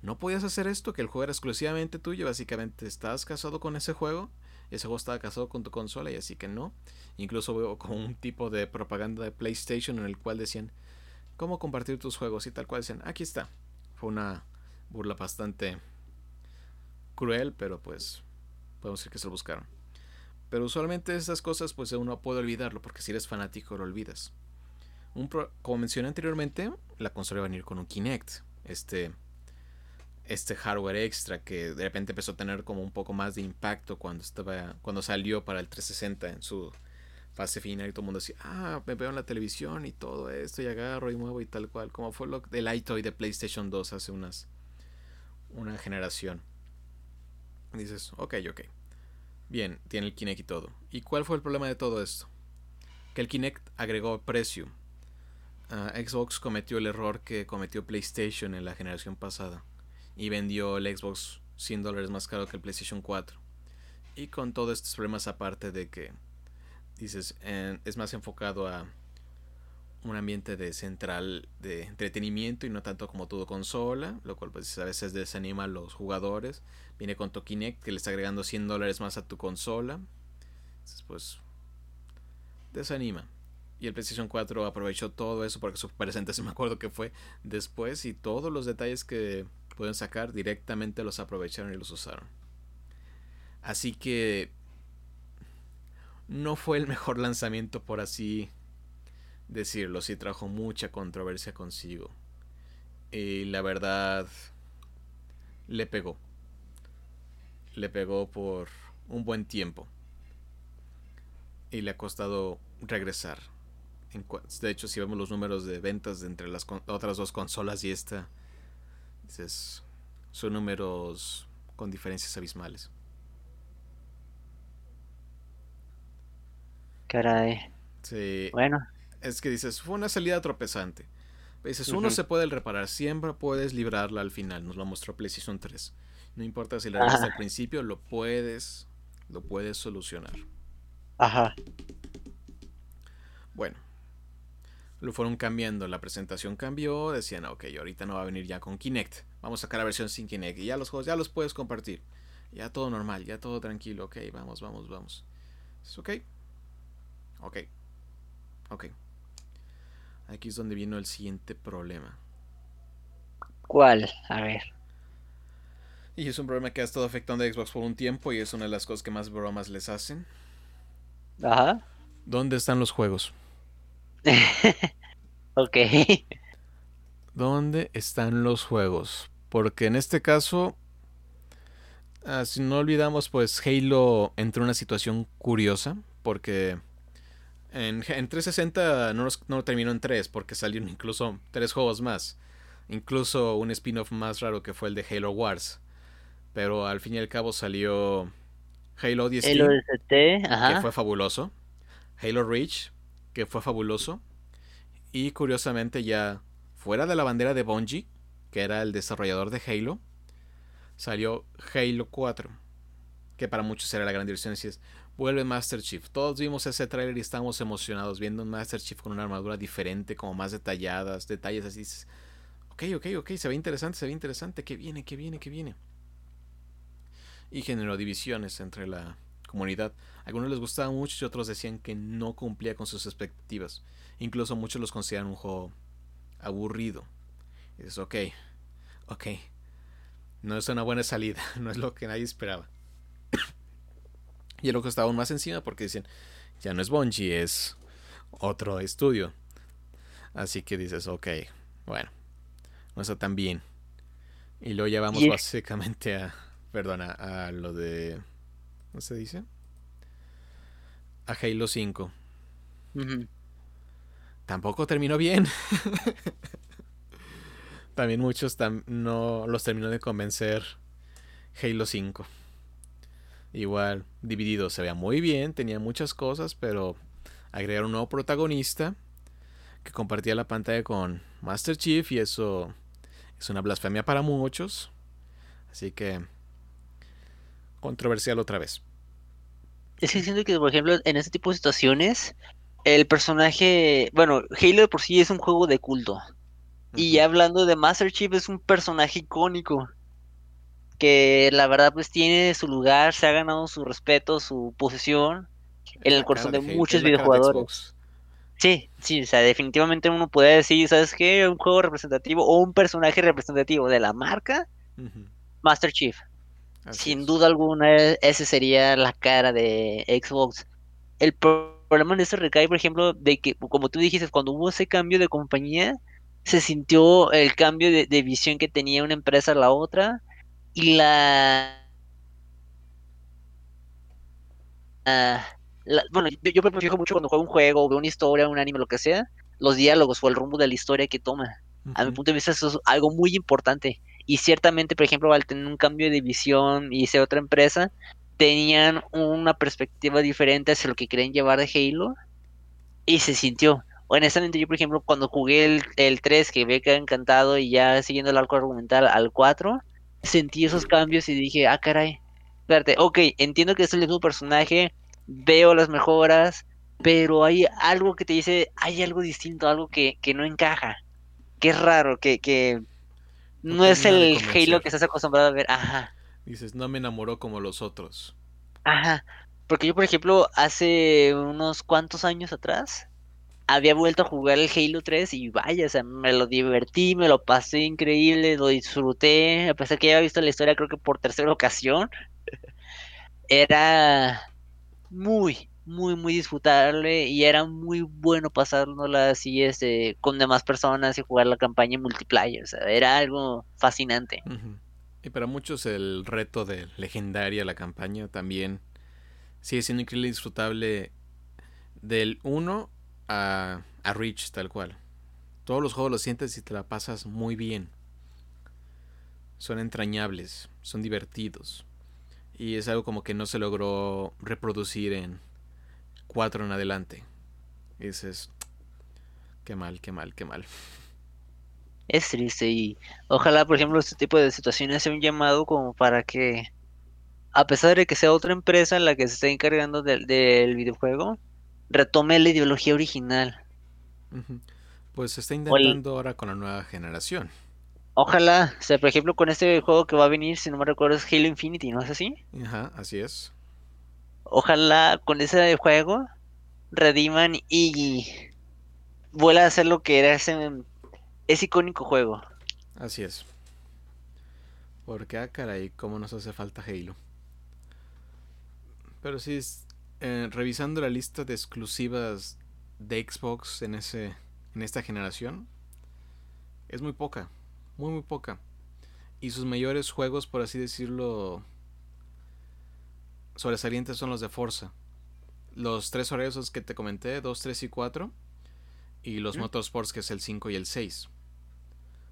no podías hacer esto, que el juego era exclusivamente tuyo, básicamente estás casado con ese juego ese juego estaba casado con tu consola y así que no. Incluso veo como un tipo de propaganda de PlayStation en el cual decían cómo compartir tus juegos y tal cual decían, aquí está. Fue una burla bastante cruel, pero pues podemos decir que se lo buscaron. Pero usualmente esas cosas pues uno puede olvidarlo porque si eres fanático lo olvidas. Un como mencioné anteriormente, la consola va a venir con un Kinect. Este este hardware extra que de repente empezó a tener como un poco más de impacto cuando estaba cuando salió para el 360 en su fase final y todo el mundo decía, ah, me veo en la televisión y todo esto y agarro y muevo y tal cual, como fue lo del iToy de PlayStation 2 hace unas una generación. dices, ok, ok. Bien, tiene el Kinect y todo. ¿Y cuál fue el problema de todo esto? Que el Kinect agregó precio. Ah, Xbox cometió el error que cometió PlayStation en la generación pasada y vendió el Xbox 100 dólares más caro que el PlayStation 4. Y con todos estos problemas aparte de que dices, es más enfocado a un ambiente de central de entretenimiento y no tanto como todo consola, lo cual pues a veces desanima a los jugadores. Viene con Tokinect que le está agregando 100 dólares más a tu consola. Entonces pues desanima. Y el PlayStation 4 aprovechó todo eso porque su presente se me acuerdo que fue después y todos los detalles que pueden sacar directamente los aprovecharon y los usaron. Así que no fue el mejor lanzamiento por así decirlo, sí trajo mucha controversia consigo. Y la verdad le pegó. Le pegó por un buen tiempo. Y le ha costado regresar. De hecho, si vemos los números de ventas entre las otras dos consolas y esta, son números con diferencias abismales. Caray. Sí. Bueno. Es que dices, fue una salida tropezante. Dices, uno se puede reparar, siempre puedes librarla al final. Nos lo mostró PlayStation 3. No importa si la haces al principio, lo puedes, lo puedes solucionar. Ajá. Bueno, lo fueron cambiando, la presentación cambió, decían, ok, ahorita no va a venir ya con Kinect, vamos a sacar la versión sin Kinect y ya los juegos ya los puedes compartir, ya todo normal, ya todo tranquilo, ok, vamos, vamos, vamos. Es ok, ok, ok. Aquí es donde vino el siguiente problema. ¿Cuál? A ver. Y es un problema que ha estado afectando a Xbox por un tiempo y es una de las cosas que más bromas les hacen. Ajá. ¿Dónde están los juegos? ok. ¿Dónde están los juegos? Porque en este caso, ah, si no olvidamos, pues Halo entró en una situación curiosa. Porque en, 360 no, no terminó en 3, porque salieron incluso tres juegos más. Incluso un spin-off más raro que fue el de Halo Wars. Pero al fin y al cabo salió Halo 10 Halo que fue fabuloso. Halo Reach, que fue fabuloso. Y curiosamente ya fuera de la bandera de Bungie, que era el desarrollador de Halo, salió Halo 4, que para muchos era la gran diversión. es, vuelve Master Chief. Todos vimos ese trailer y estábamos emocionados viendo un Master Chief con una armadura diferente, como más detalladas, detalles así. Ok, ok, ok, se ve interesante, se ve interesante. ¿Qué viene, qué viene, qué viene? Y generó divisiones entre la comunidad. algunos les gustaba mucho y otros decían que no cumplía con sus expectativas. Incluso muchos los consideran un juego aburrido. Y dices, ok, ok. No es una buena salida, no es lo que nadie esperaba. y el que estaba aún más encima porque dicen, ya no es Bungie, es otro estudio. Así que dices, ok, bueno, no está tan bien. Y luego ya vamos básicamente a, perdona, a lo de ¿Cómo se dice? A Halo 5. Tampoco terminó bien. También muchos no los terminó de convencer Halo 5. Igual, dividido se veía muy bien, tenía muchas cosas, pero agregaron un nuevo protagonista que compartía la pantalla con Master Chief y eso es una blasfemia para muchos. Así que controversial otra vez. Es que siento que, por ejemplo, en este tipo de situaciones, el personaje, bueno, Halo de por sí es un juego de culto. Y hablando de Master Chief, es un personaje icónico. Que la verdad, pues tiene su lugar, se ha ganado su respeto, su posición en el corazón de, muchos videojuegos. Sí, sí, o sea, definitivamente uno puede decir, ¿sabes qué? Un juego representativo o un personaje representativo de la marca, Master Chief. Sin duda alguna, ese sería la cara de Xbox. El problema en eso recae, por ejemplo, de que, como tú dijiste, cuando hubo ese cambio de compañía, se sintió el cambio de, visión que tenía una empresa a la otra y la... bueno, yo, yo me fijo mucho cuando juego un juego, veo una historia, un anime, lo que sea, los diálogos o el rumbo de la historia que toma. A mi punto de vista, eso es algo muy importante. Y ciertamente, por ejemplo, al tener un cambio de visión y ser otra empresa, tenían una perspectiva diferente hacia lo que querían llevar de Halo y se sintió. Honestamente, yo, por ejemplo, cuando jugué el, el 3, que ve que encantado y ya siguiendo el arco argumental al 4, sentí esos cambios y dije, ah, caray, espérate, ok, entiendo que es el mismo personaje, veo las mejoras, pero hay algo que te dice, hay algo distinto, algo que, que no encaja, que es raro, que, que no, es el Halo que estás acostumbrado a ver, ajá. Dices, no me enamoró como los otros. Ajá, porque yo, por ejemplo, hace unos cuantos años atrás, había vuelto a jugar el Halo 3 y vaya, o sea, me lo divertí, me lo pasé increíble, lo disfruté, a pesar que ya había visto la historia creo que por tercera ocasión. Era muy, muy, muy disfrutable y era muy bueno pasárnosla así este, con demás personas y jugar la campaña en multiplayer. Era algo fascinante. Y para muchos el reto de legendaria la campaña también sigue siendo increíble disfrutable del 1 a, a Reach tal cual. Todos los juegos los sientes y te la pasas muy bien. Son entrañables, son divertidos. Y es algo como que no se logró reproducir en, 4 en adelante. Y dices, qué mal, qué mal, qué mal. Es triste y ojalá, por ejemplo, este tipo de situaciones sea un llamado como para que, a pesar de que sea otra empresa la que se esté encargando del, videojuego, retome la ideología original. Pues se está intentando ahora con la nueva generación. Ojalá, o sea, por ejemplo, con este juego que va a venir, si no me recuerdo, es Halo Infinity, ¿no es así? Ajá, así es. Ojalá con ese juego rediman y vuelva a ser lo que era ese, ese icónico juego. Así es. Porque, ah, caray, cómo nos hace falta Halo. Pero sí, eh, revisando la lista de exclusivas de Xbox en, ese, en esta generación, es muy poca. Muy, muy poca. Y sus mayores juegos, por así decirlo, sobresalientes son los de Forza. Los tres horarios que te comenté, 2, 3 y 4. Y los Motorsports, que es el 5 y el 6.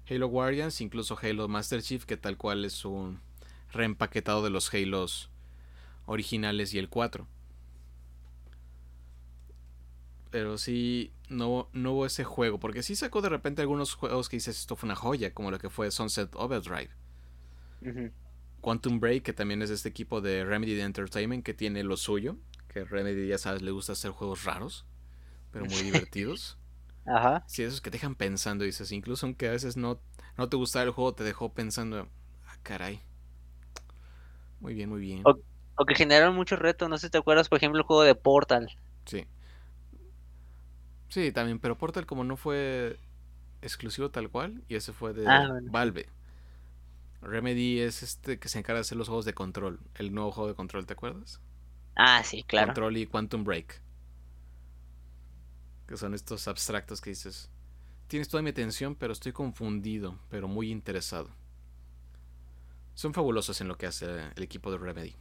Halo Guardians, incluso Halo Master Chief, que tal cual es un reempaquetado de los Halos originales y el 4. Pero sí, no, no hubo ese juego. Porque sí sacó de repente algunos juegos que dices, esto fue una joya, como lo que fue Sunset Overdrive. Quantum Break, que también es este equipo de Remedy Entertainment que tiene lo suyo, que Remedy ya sabes le gusta hacer juegos raros, pero muy divertidos. Ajá. Sí, esos que te dejan pensando, dices, incluso aunque a veces no, no te gustaba el juego, te dejó pensando, ah, caray. Muy bien, muy bien. O, que generaron mucho reto, no sé si te acuerdas, por ejemplo, el juego de Portal. Sí. Sí, también, pero Portal como no fue exclusivo tal cual, y ese fue de ah, Valve. Remedy es este que se encarga de hacer los juegos de control. El nuevo juego de control, ¿te acuerdas? Ah, sí, claro. Control y Quantum Break. Que son estos abstractos que dices. Tienes toda mi atención, pero estoy confundido, pero muy interesado. Son fabulosos en lo que hace el equipo de Remedy.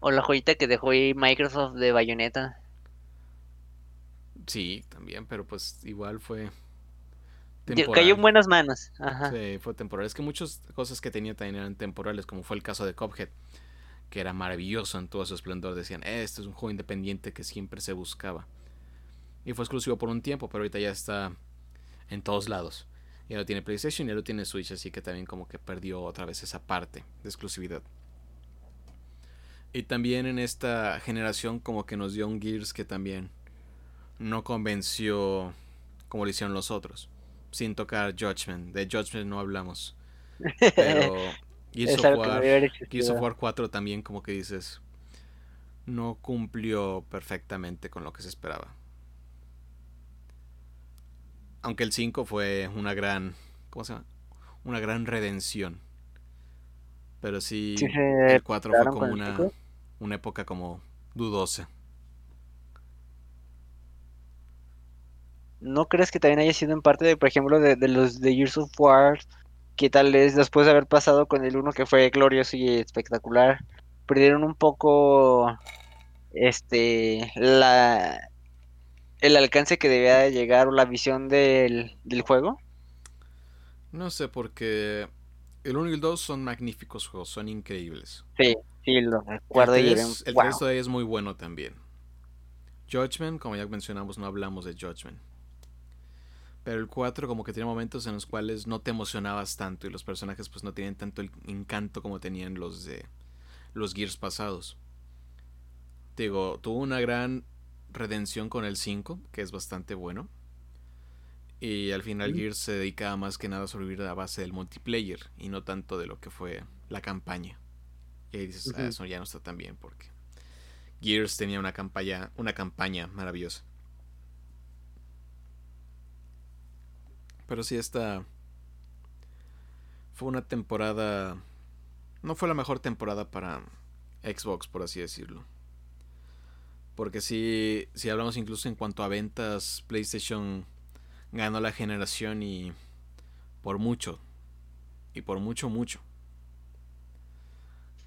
O la joyita que dejó ahí Microsoft de Bayonetta. Sí, también, pero pues igual fue Cayó en buenas manos. Sí, fue temporal. Es que muchas cosas que tenía también eran temporales, como fue el caso de Cophead, que era maravilloso en todo su esplendor. Decían, este es un juego independiente que siempre se buscaba. Y fue exclusivo por un tiempo, pero ahorita ya está en todos lados. Ya lo tiene PlayStation y ya lo tiene Switch, así que también como que perdió otra vez esa parte de exclusividad. Y también en esta generación como que nos dio un Gears que también no convenció como lo hicieron los otros sin tocar Judgment. De Judgment no hablamos. Pero Gears of, War, 4 también como que dices, no cumplió perfectamente con lo que se esperaba. Aunque el 5 fue una gran, ¿cómo se llama? Una gran redención. Pero sí, el 4 fue como una, una época como dudosa. ¿No crees que también haya sido en parte de, por ejemplo, de, los de Years of War, que tal vez después de haber pasado con el uno que fue glorioso y espectacular, perdieron un poco este la el alcance que debía llegar o la visión del, juego? No sé, porque el 1 y el 2 son magníficos juegos, son increíbles. Sí, sí, lo recuerdo. El 3, el de es muy bueno también. Judgment, como ya mencionamos, no hablamos de Judgment. Pero el 4 como que tiene momentos en los cuales no te emocionabas tanto y los personajes pues no tienen tanto el encanto como tenían los de los Gears pasados. digo, tuvo una gran redención con el 5, que es bastante bueno. Y al final Gears se dedicaba más que nada a sobrevivir a base del multiplayer y no tanto de lo que fue la campaña. Y ahí dices, ah, eso ya no está tan bien porque Gears tenía una campaña, una campaña maravillosa. Pero sí, esta fue una temporada... No fue la mejor temporada para Xbox, por así decirlo. Porque si, si hablamos incluso en cuanto a ventas, PlayStation ganó la generación y por mucho. Y por mucho, mucho.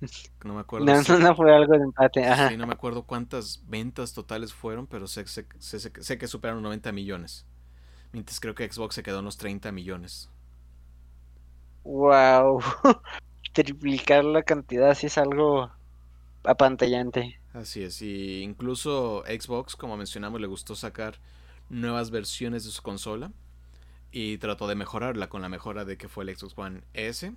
No me acuerdo. No, no, fue algo de empate. Ajá. Sí, no me acuerdo cuántas ventas totales fueron, pero sé, sé, sé, que superaron 90 millones. Mientras creo que Xbox se quedó en los 30 millones. Wow. Triplicar la cantidad sí es algo apantallante. Así es, y incluso Xbox, como mencionamos, le gustó sacar nuevas versiones de su consola y trató de mejorarla con la mejora de que fue el Xbox One S,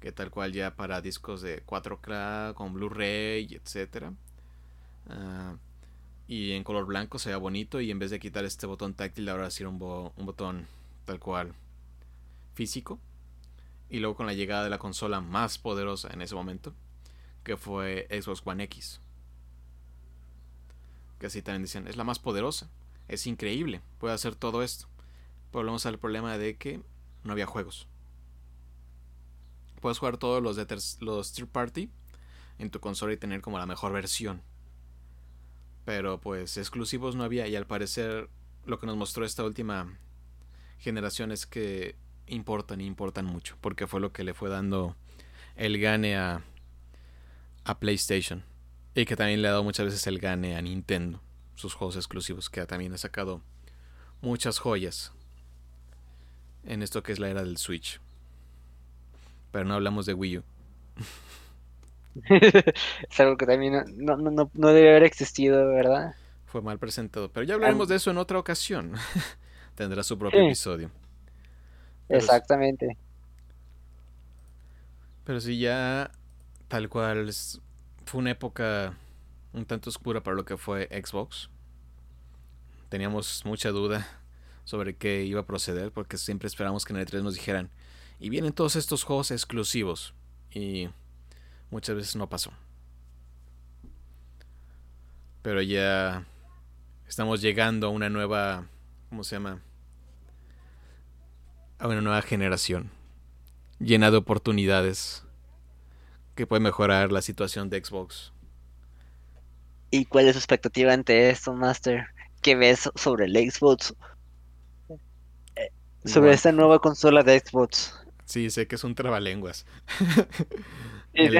que tal cual ya para discos de 4K con Blu-ray, etcétera. Ah, y en color blanco se bonito y en vez de quitar este botón táctil ahora sí un, un botón tal cual físico. Y luego con la llegada de la consola más poderosa en ese momento, que fue Xbox One X. Que así también dicen, es la más poderosa es increíble, puede hacer todo esto. Volvemos al problema de que no había juegos. Puedes jugar todos los de los third party en tu consola y tener como la mejor versión. Pero pues exclusivos no había y al parecer lo que nos mostró esta última generación es que importan y importan mucho, porque fue lo que le fue dando el gane a, a PlayStation y que también le ha dado muchas veces el gane a Nintendo sus juegos exclusivos, que también ha sacado muchas joyas en esto que es la era del Switch. Pero no hablamos de Wii U. es algo que también no, no, no, debe haber existido, ¿verdad? Fue mal presentado. Pero ya hablaremos de eso en otra ocasión. Tendrá su propio episodio. Exactamente. Pero si ya tal cual fue una época un tanto oscura para lo que fue Xbox. Teníamos mucha duda sobre qué iba a proceder porque siempre esperamos que en el 3 nos dijeran y vienen todos estos juegos exclusivos y muchas veces no pasó. Pero ya estamos llegando a una nueva, ¿cómo se llama? A una nueva generación llena de oportunidades que puede mejorar la situación de Xbox ¿Y cuál es su expectativa ante esto, Master? ¿Qué ves sobre el Xbox? Eh, sobre esta nueva consola de Xbox. Sí, sé que es un trabalenguas. el,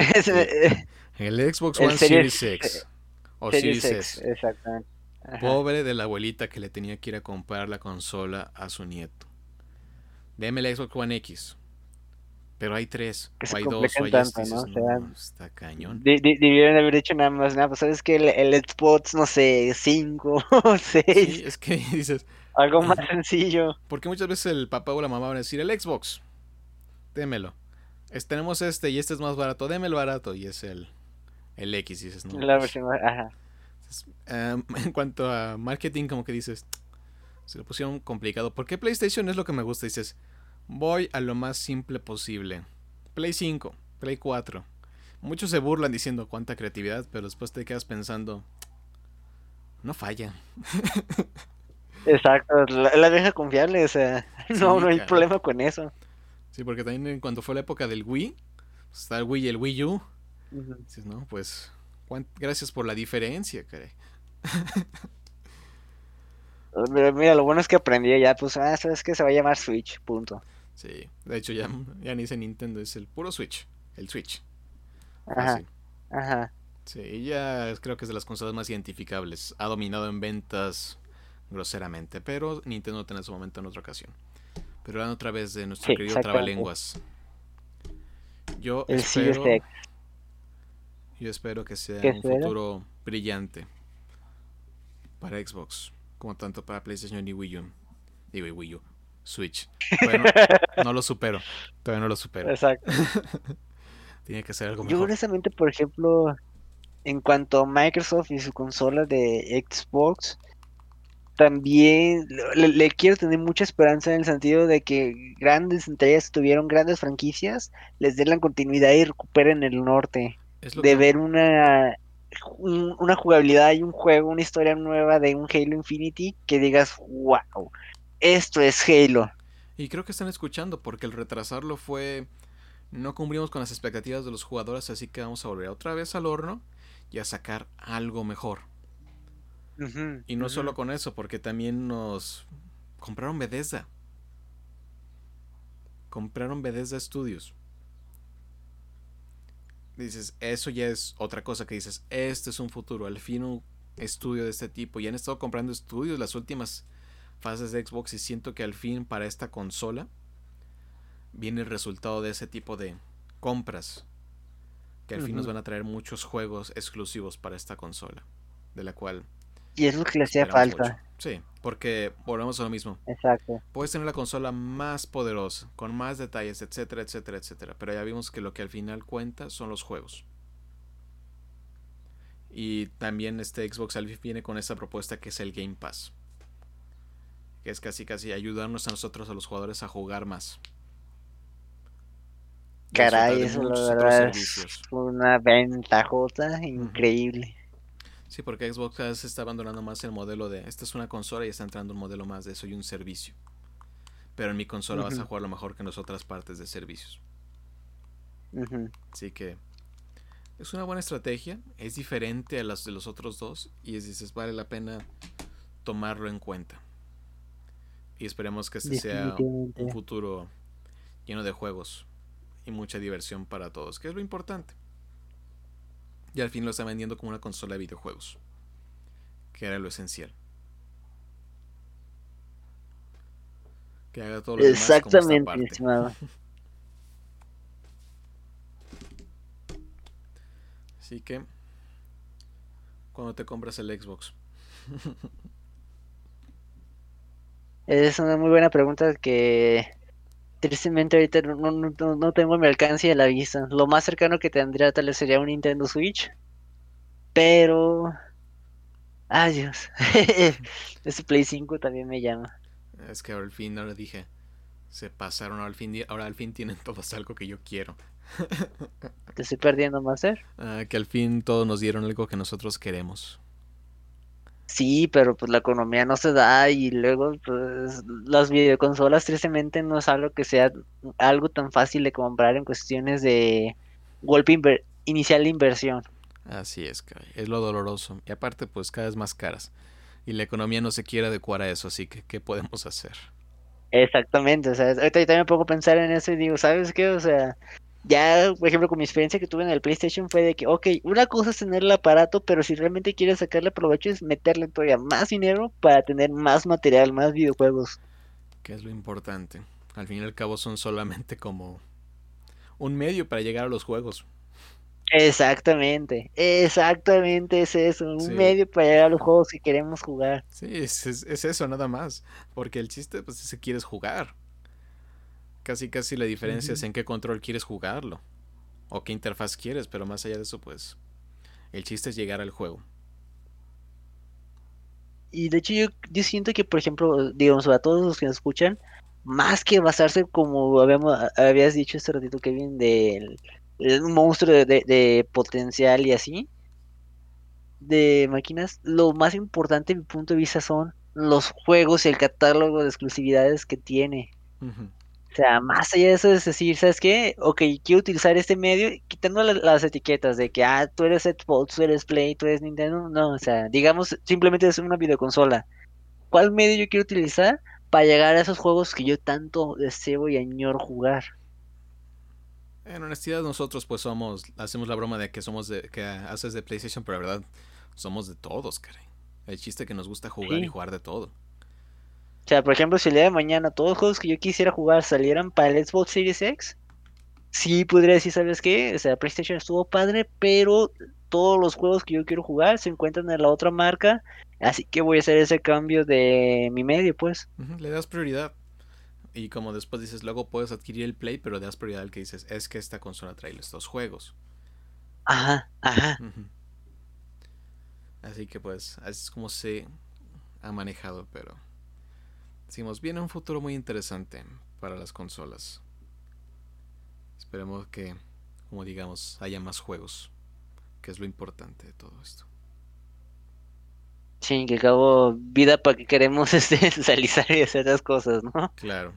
el, Xbox One Series, X. O Series, X. Exactamente. Pobre de la abuelita que le tenía que ir a comprar la consola a su nieto. Deme el Xbox One X. Pero hay tres, o hay dos, o hay tanto, este, ¿no? está cañón. debieron haber hecho nada más, nada, pues sabes que el, el, Xbox, no sé, cinco o seis. Sí, es que dices... Algo más sencillo. Porque muchas veces el papá o la mamá van a decir, el Xbox, démelo. Tenemos este y este es más barato, déme el barato. Y es el, el X, dices, ¿no? La versión, ajá. Em, en cuanto a marketing, como que dices, se lo pusieron complicado. ¿Por qué PlayStation es lo que me gusta? Dices, Voy a lo más simple posible. Play 5, Play 4. Muchos se burlan diciendo cuánta creatividad, pero después te quedas pensando, no falla. Exacto, la, deja confiable, o sea, no, no hay problema con eso. Sí, porque también cuando fue la época del Wii, pues, está el Wii y el Wii U, no, pues, gracias por la diferencia, caray. Mira, lo bueno es que aprendí ya, pues, ah, sabes que se va a llamar Switch, punto. Sí, de hecho ya, ya ni dice Nintendo, es el puro Switch, el Switch. Ajá. Ajá. Sí, ya creo que es de las consolas más identificables. Ha dominado en ventas groseramente, pero Nintendo tendrá su momento en otra ocasión. Pero hablando otra vez de nuestro querido trabalenguas. Yo espero, yo espero que sea un futuro brillante para Xbox, como tanto para PlayStation y Wii U. Digo, y Wii U. Switch. Bueno, no lo supero. Todavía no lo supero. Exacto. Tiene que ser algo mejor. Yo honestamente, por ejemplo, en cuanto a Microsoft y su consola de Xbox, también le, quiero tener mucha esperanza en el sentido de que grandes entregas tuvieron grandes franquicias, les den la continuidad y recuperen el norte. de ver una, una jugabilidad y un juego, una historia nueva de un Halo Infinity que digas, wow, esto es Halo. Y creo que están escuchando porque el retrasarlo fue... No cumplimos con las expectativas de los jugadores, así que vamos a volver otra vez al horno y a sacar algo mejor. Y no solo con eso, porque también nos compraron Bethesda. Compraron Bethesda Studios. Dices, eso ya es otra cosa que dices, este es un futuro, al fin un estudio de este tipo. Y han estado comprando estudios las últimas fases de Xbox y siento que al fin para esta consola viene el resultado de ese tipo de compras que al fin nos van a traer muchos juegos exclusivos para esta consola, de la cual... Y es lo que le hacía falta. Sí, porque volvemos a lo mismo. Exacto. Puedes tener la consola más poderosa, con más detalles, etcétera, etcétera, etcétera, pero ya vimos que lo que al final cuenta son los juegos. Y también este Xbox al viene con esa propuesta que es el Game Pass. Que es casi casi ayudarnos a nosotros, a los jugadores, a jugar más. Caray, eso la verdad es una ventajota increíble. Sí, porque Xbox se está abandonando más el modelo de esta es una consola y está entrando un modelo más de eso y un servicio. Pero en mi consola vas a jugar lo mejor que en las otras partes de servicios. Así que es una buena estrategia, es diferente a las de los otros dos y es, dices, vale la pena tomarlo en cuenta. Y esperemos que este sea un futuro lleno de juegos y mucha diversión para todos, que es lo importante. Y al fin lo está vendiendo como una consola de videojuegos, que era lo esencial. Que haga todo lo Exactamente, estimado. Así que, cuando te compras el Xbox. es una muy buena pregunta que Tristemente ahorita no, tengo mi alcance a la vista. Lo más cercano que tendría tal vez sería un Nintendo Switch. Pero... Ay Dios. Ese Play 5 también me llama. Es que ahora al fin, ahora dije, se pasaron, ahora al fin, ahora al fin tienen todos algo que yo quiero. ¿Te estoy perdiendo, Master? Ah, que al fin todos nos dieron algo que nosotros queremos. Sí, pero pues la economía no se da y luego pues las videoconsolas tristemente no es algo que sea algo tan fácil de comprar en cuestiones de golpe inicial de inversión. Así es, es lo doloroso. Y aparte pues cada vez más caras. Y la economía no se quiere adecuar a eso, así que ¿qué podemos hacer? Exactamente, o sea, ahorita también me pongo a pensar en eso y digo, ¿sabes qué? O sea, ya, por ejemplo, con mi experiencia que tuve en el PlayStation fue de que, ok, una cosa es tener el aparato, pero si realmente quieres sacarle provecho es meterle todavía más dinero para tener más material, más videojuegos. Que es lo importante. Al fin y al cabo son solamente como un medio para llegar a los juegos. Exactamente, exactamente es eso, un medio para llegar a los juegos que queremos jugar. Sí, es, es, eso nada más, porque el chiste pues es que quieres jugar. Casi casi la diferencia es en qué control quieres jugarlo. O qué interfaz quieres, pero más allá de eso, pues. El chiste es llegar al juego. Y de hecho yo, yo siento que, por ejemplo, digamos, a todos los que nos escuchan, más que basarse como habíamos, habías dicho este ratito, Kevin, del de un monstruo de, de, potencial y así, de máquinas, lo más importante, en mi punto de vista, son los juegos y el catálogo de exclusividades que tiene. O sea, más allá de eso es decir, ¿sabes qué? Ok, quiero utilizar este medio quitando las etiquetas de que, ah, tú eres Xbox, tú eres Play, tú eres Nintendo. No, o sea, digamos, simplemente es una videoconsola. ¿Cuál medio yo quiero utilizar para llegar a esos juegos que yo tanto deseo y añoro jugar? En honestidad nosotros pues somos, hacemos la broma de que somos de, que haces de PlayStation, pero la verdad somos de todos, caray. El chiste que nos gusta jugar y jugar de todo. O sea, por ejemplo, si el día de mañana todos los juegos que yo quisiera jugar salieran para el Xbox Series X, sí podría decir, ¿sabes qué? O sea, PlayStation estuvo padre, pero todos los juegos que yo quiero jugar se encuentran en la otra marca, así que voy a hacer ese cambio de mi medio, pues. le das prioridad. Y como después dices, luego puedes adquirir el Play, pero le das prioridad al que dices, es que esta consola trae estos juegos. Ajá, ajá. Así que pues, así es como se ha manejado, pero decimos, viene un futuro muy interesante para las consolas. Esperemos que, como digamos, haya más juegos, que es lo importante de todo esto. Sí, que acabo vida para que queremos este, y hacer las cosas, ¿no? Claro.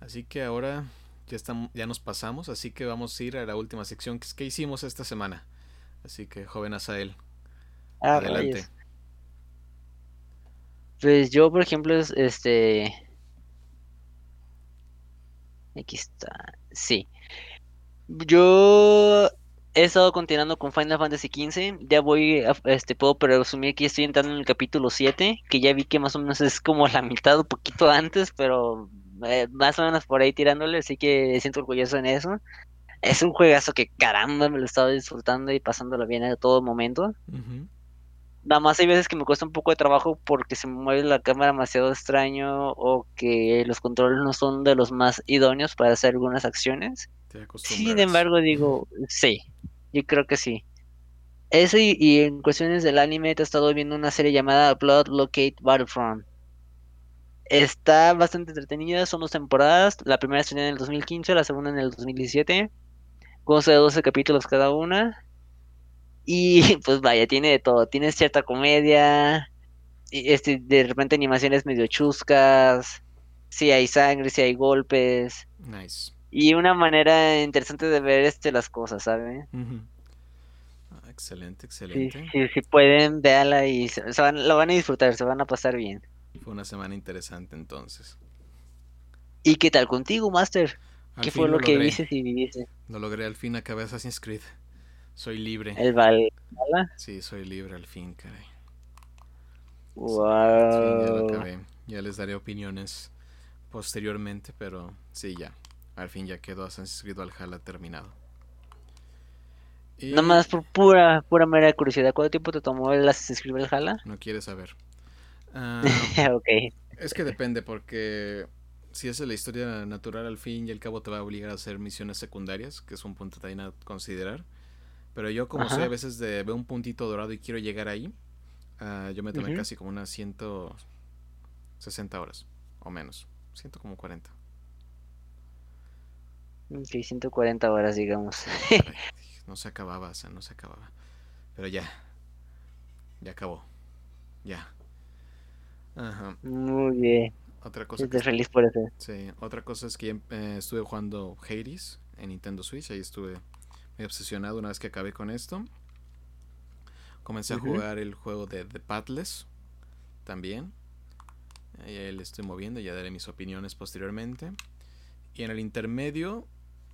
Así que ahora ya, estamos, ya nos pasamos, así que vamos a ir a la última sección que, que hicimos esta semana. Así que, joven Asael, ah, adelante. Pues yo, por ejemplo, este... Aquí está. Sí. Yo he estado continuando con Final Fantasy XV. Ya voy, este, puedo presumir que estoy entrando en el capítulo 7, que ya vi que más o menos es como la mitad, un poquito antes, pero eh, más o menos por ahí tirándole, así que siento orgulloso en eso. Es un juegazo que caramba me lo he estado disfrutando y pasándolo bien a todo momento. Nada más hay veces que me cuesta un poco de trabajo porque se me mueve la cámara demasiado extraño o que los controles no son de los más idóneos para hacer algunas acciones. Sin embargo, digo, sí, yo creo que sí. Eso y, en cuestiones del anime he estado viendo una serie llamada Blood Locate Battlefront. Está bastante entretenida, son dos temporadas. La primera estrenó en el 2015, la segunda en el 2017. Consta de 12 capítulos cada una. Y pues vaya, tiene de todo. Tiene cierta comedia. Y este, de repente animaciones medio chuscas. Si hay sangre, si hay golpes. Nice. Y una manera interesante de ver este las cosas, ¿sabes? Ah, excelente, excelente. Sí, sí, pueden, véanla y se, van, lo van a disfrutar, se van a pasar bien. Fue una semana interesante entonces. ¿Y qué tal contigo, Master? ¿Qué fue lo, que viste y viviste? Lo logré al fin, acabé Assassin's Creed. Soy libre. ¿El Valhalla? Sí, soy libre al fin, caray. Wow. ya acabé. Ya les daré opiniones posteriormente, pero sí, ya. Al fin ya quedó Assassin's Creed Valhalla terminado. Y... Nada más por pura, pura mera curiosidad, ¿cuánto tiempo te tomó el Assassin's Creed Valhalla? No quieres saber. Ah, es que depende porque si es la historia natural al fin y al cabo te va a obligar a hacer misiones secundarias, que es un punto también a considerar. Pero yo como sé a veces de, veo un puntito dorado y quiero llegar ahí, ah, yo me tomé casi como unas 160 horas o menos, siento como 40. Ok, 140 horas digamos. no se acababa, o sea, no se acababa. Pero ya, ya acabó, ya. Ajá. Muy bien. Otra cosa Estoy feliz por eso. Sí, otra cosa es que eh, estuve jugando Hades en Nintendo Switch, ahí estuve obsesionado una vez que acabé con esto. Comencé a jugar el juego de The Pathless también. Ahí le estoy moviendo, ya daré mis opiniones posteriormente. Y en el intermedio,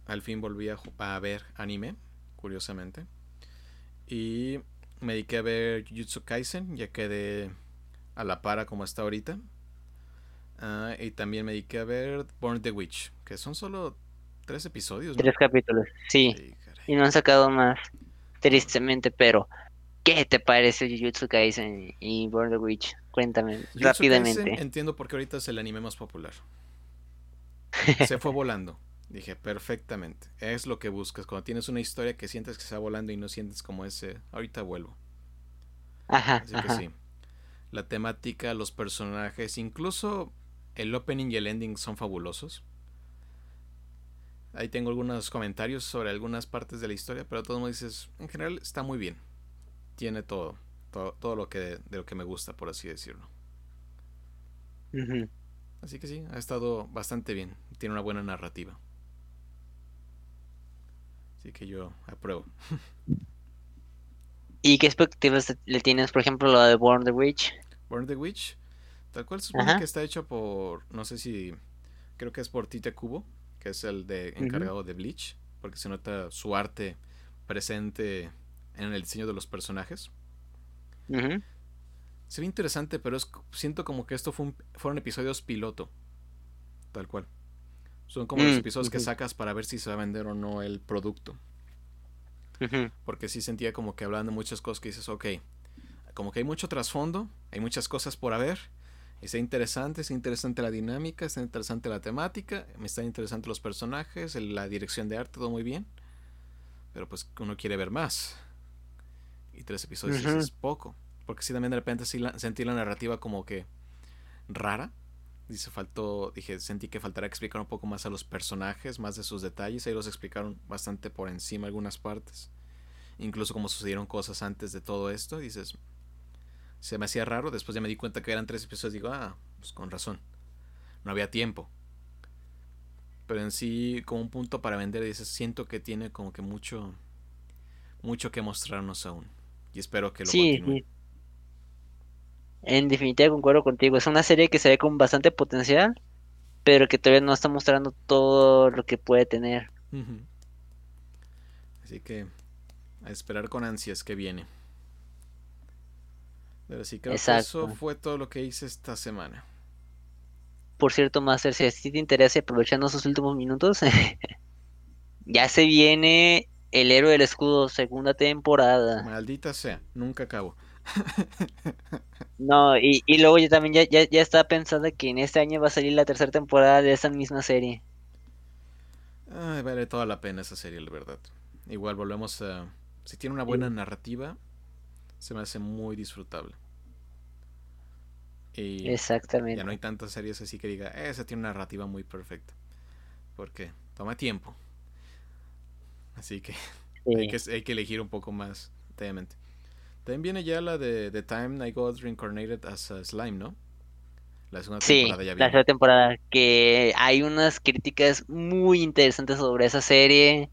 al fin volví a, a ver anime, curiosamente. Y me dediqué a ver Jujutsu Kaisen, ya quedé a la para como está ahorita. Ah, y también me dediqué a ver Born the Witch, que son solo tres episodios. Tres capítulos, sí. Y no han sacado más, tristemente, pero ¿qué te parece Jujutsu Kaisen y the Witch? Cuéntame rápidamente. entiendo por qué ahorita es el anime más popular. Se fue volando. Dije, perfectamente. Es lo que buscas. Cuando tienes una historia que sientes que está volando y no sientes como ese, ahorita vuelvo. Ajá. Así que sí. La temática, los personajes, incluso el opening y el ending son fabulosos. Ahí tengo algunos comentarios sobre algunas partes de la historia, pero todo mundo dices, en general está muy bien. Tiene todo, todo, lo que de lo que me gusta, por así decirlo. Así que sí, ha estado bastante bien. Tiene una buena narrativa. Así que yo apruebo. ¿Y qué expectativas le tienes, por ejemplo, lo de Born the Witch? Born the Witch Tal cual se supone que está hecho por, no sé si, creo que es por Tite Kubo, que es el de encargado de Bleach, porque se nota su arte presente en el diseño de los personajes. Se ve interesante, pero es, siento como que esto fue fueron episodios piloto, tal cual. Son como los mm, episodios que sacas para ver si se va a vender o no el producto. Porque sí sentía como que hablaban de muchas cosas que dices, ok, como que hay mucho trasfondo, hay muchas cosas por haber, Está interesante, está interesante la dinámica, está interesante la temática, me están interesantes los personajes, la dirección de arte, todo muy bien. Pero pues uno quiere ver más. Y tres episodios es poco. porque sí también de repente sentí la narrativa como que rara. Dice, faltó, dije, sentí que faltaría explicar un poco más a los personajes, más de sus detalles. Ahí los explicaron bastante por encima algunas partes. Incluso como sucedieron cosas antes de todo esto. Dices, se me hacía raro. Después ya me di cuenta que eran tres episodios. Digo, ah, pues con razón. No había tiempo. Pero en sí, como un punto para vender, dices, siento que tiene como que mucho, mucho que mostrarnos aún. Y espero que lo sí, continúe. Sí. En definitiva concuerdo contigo. Es una serie que se ve con bastante potencial, pero que todavía no está mostrando todo lo que puede tener. Así que a esperar con ansias que viene. Pero sí, creo que eso fue todo lo que hice esta semana. Por cierto, Master, si a ti te interesa, aprovechando sus últimos minutos, ya se viene El Héroe del Escudo, segunda temporada. Maldita sea, nunca acabo. No, y, y luego yo también ya, ya, ya estaba pensando que en este año va a salir la tercera temporada de esa misma serie. Ay, vale toda la pena esa serie, la verdad. Igual volvemos a... Si tiene una buena narrativa, se me hace muy disfrutable. Y Exactamente. Ya no hay tantas series así que diga, esa tiene una narrativa muy perfecta. Porque toma tiempo. Así que, hay, que hay que elegir un poco más detenidamente. También viene ya la de The Time I Got Reincarnated as a Slime, ¿no? La segunda temporada ya viene. La segunda temporada, que hay unas críticas muy interesantes sobre esa serie.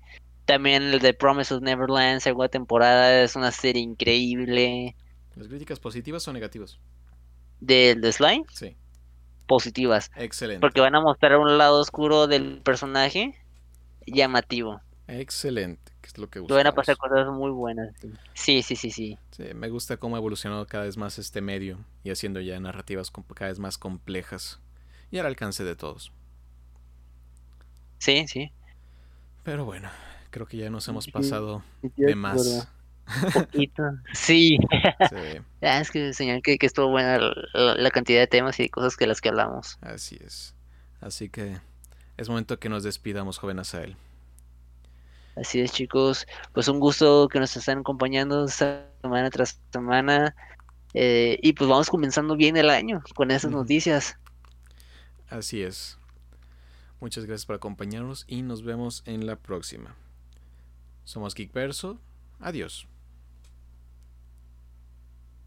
También el de Promise of Neverland, segunda temporada, es una serie increíble. ¿Las críticas positivas o negativas? ¿Del de Slime? Sí. Positivas. Excelente. Porque van a mostrar un lado oscuro del personaje llamativo. Excelente es lo que Van a pasar cosas muy buenas. Sí, sí, sí, sí. me gusta cómo ha evolucionado cada vez más este medio y haciendo ya narrativas cada vez más complejas y al alcance de todos. Sí, sí. Pero bueno, creo que ya nos hemos pasado de más. Poquito. Sí. Ah, es que señal que, estuvo buena la, la, cantidad de temas y de cosas que las que hablamos. Así es. Así que es momento que nos despidamos, joven Asael. Así es, chicos. Pues un gusto que nos estén acompañando semana tras semana. Eh, y pues vamos comenzando bien el año con esas noticias. Así es. Muchas gracias por acompañarnos y nos vemos en la próxima. Somos Geekverso. Adiós.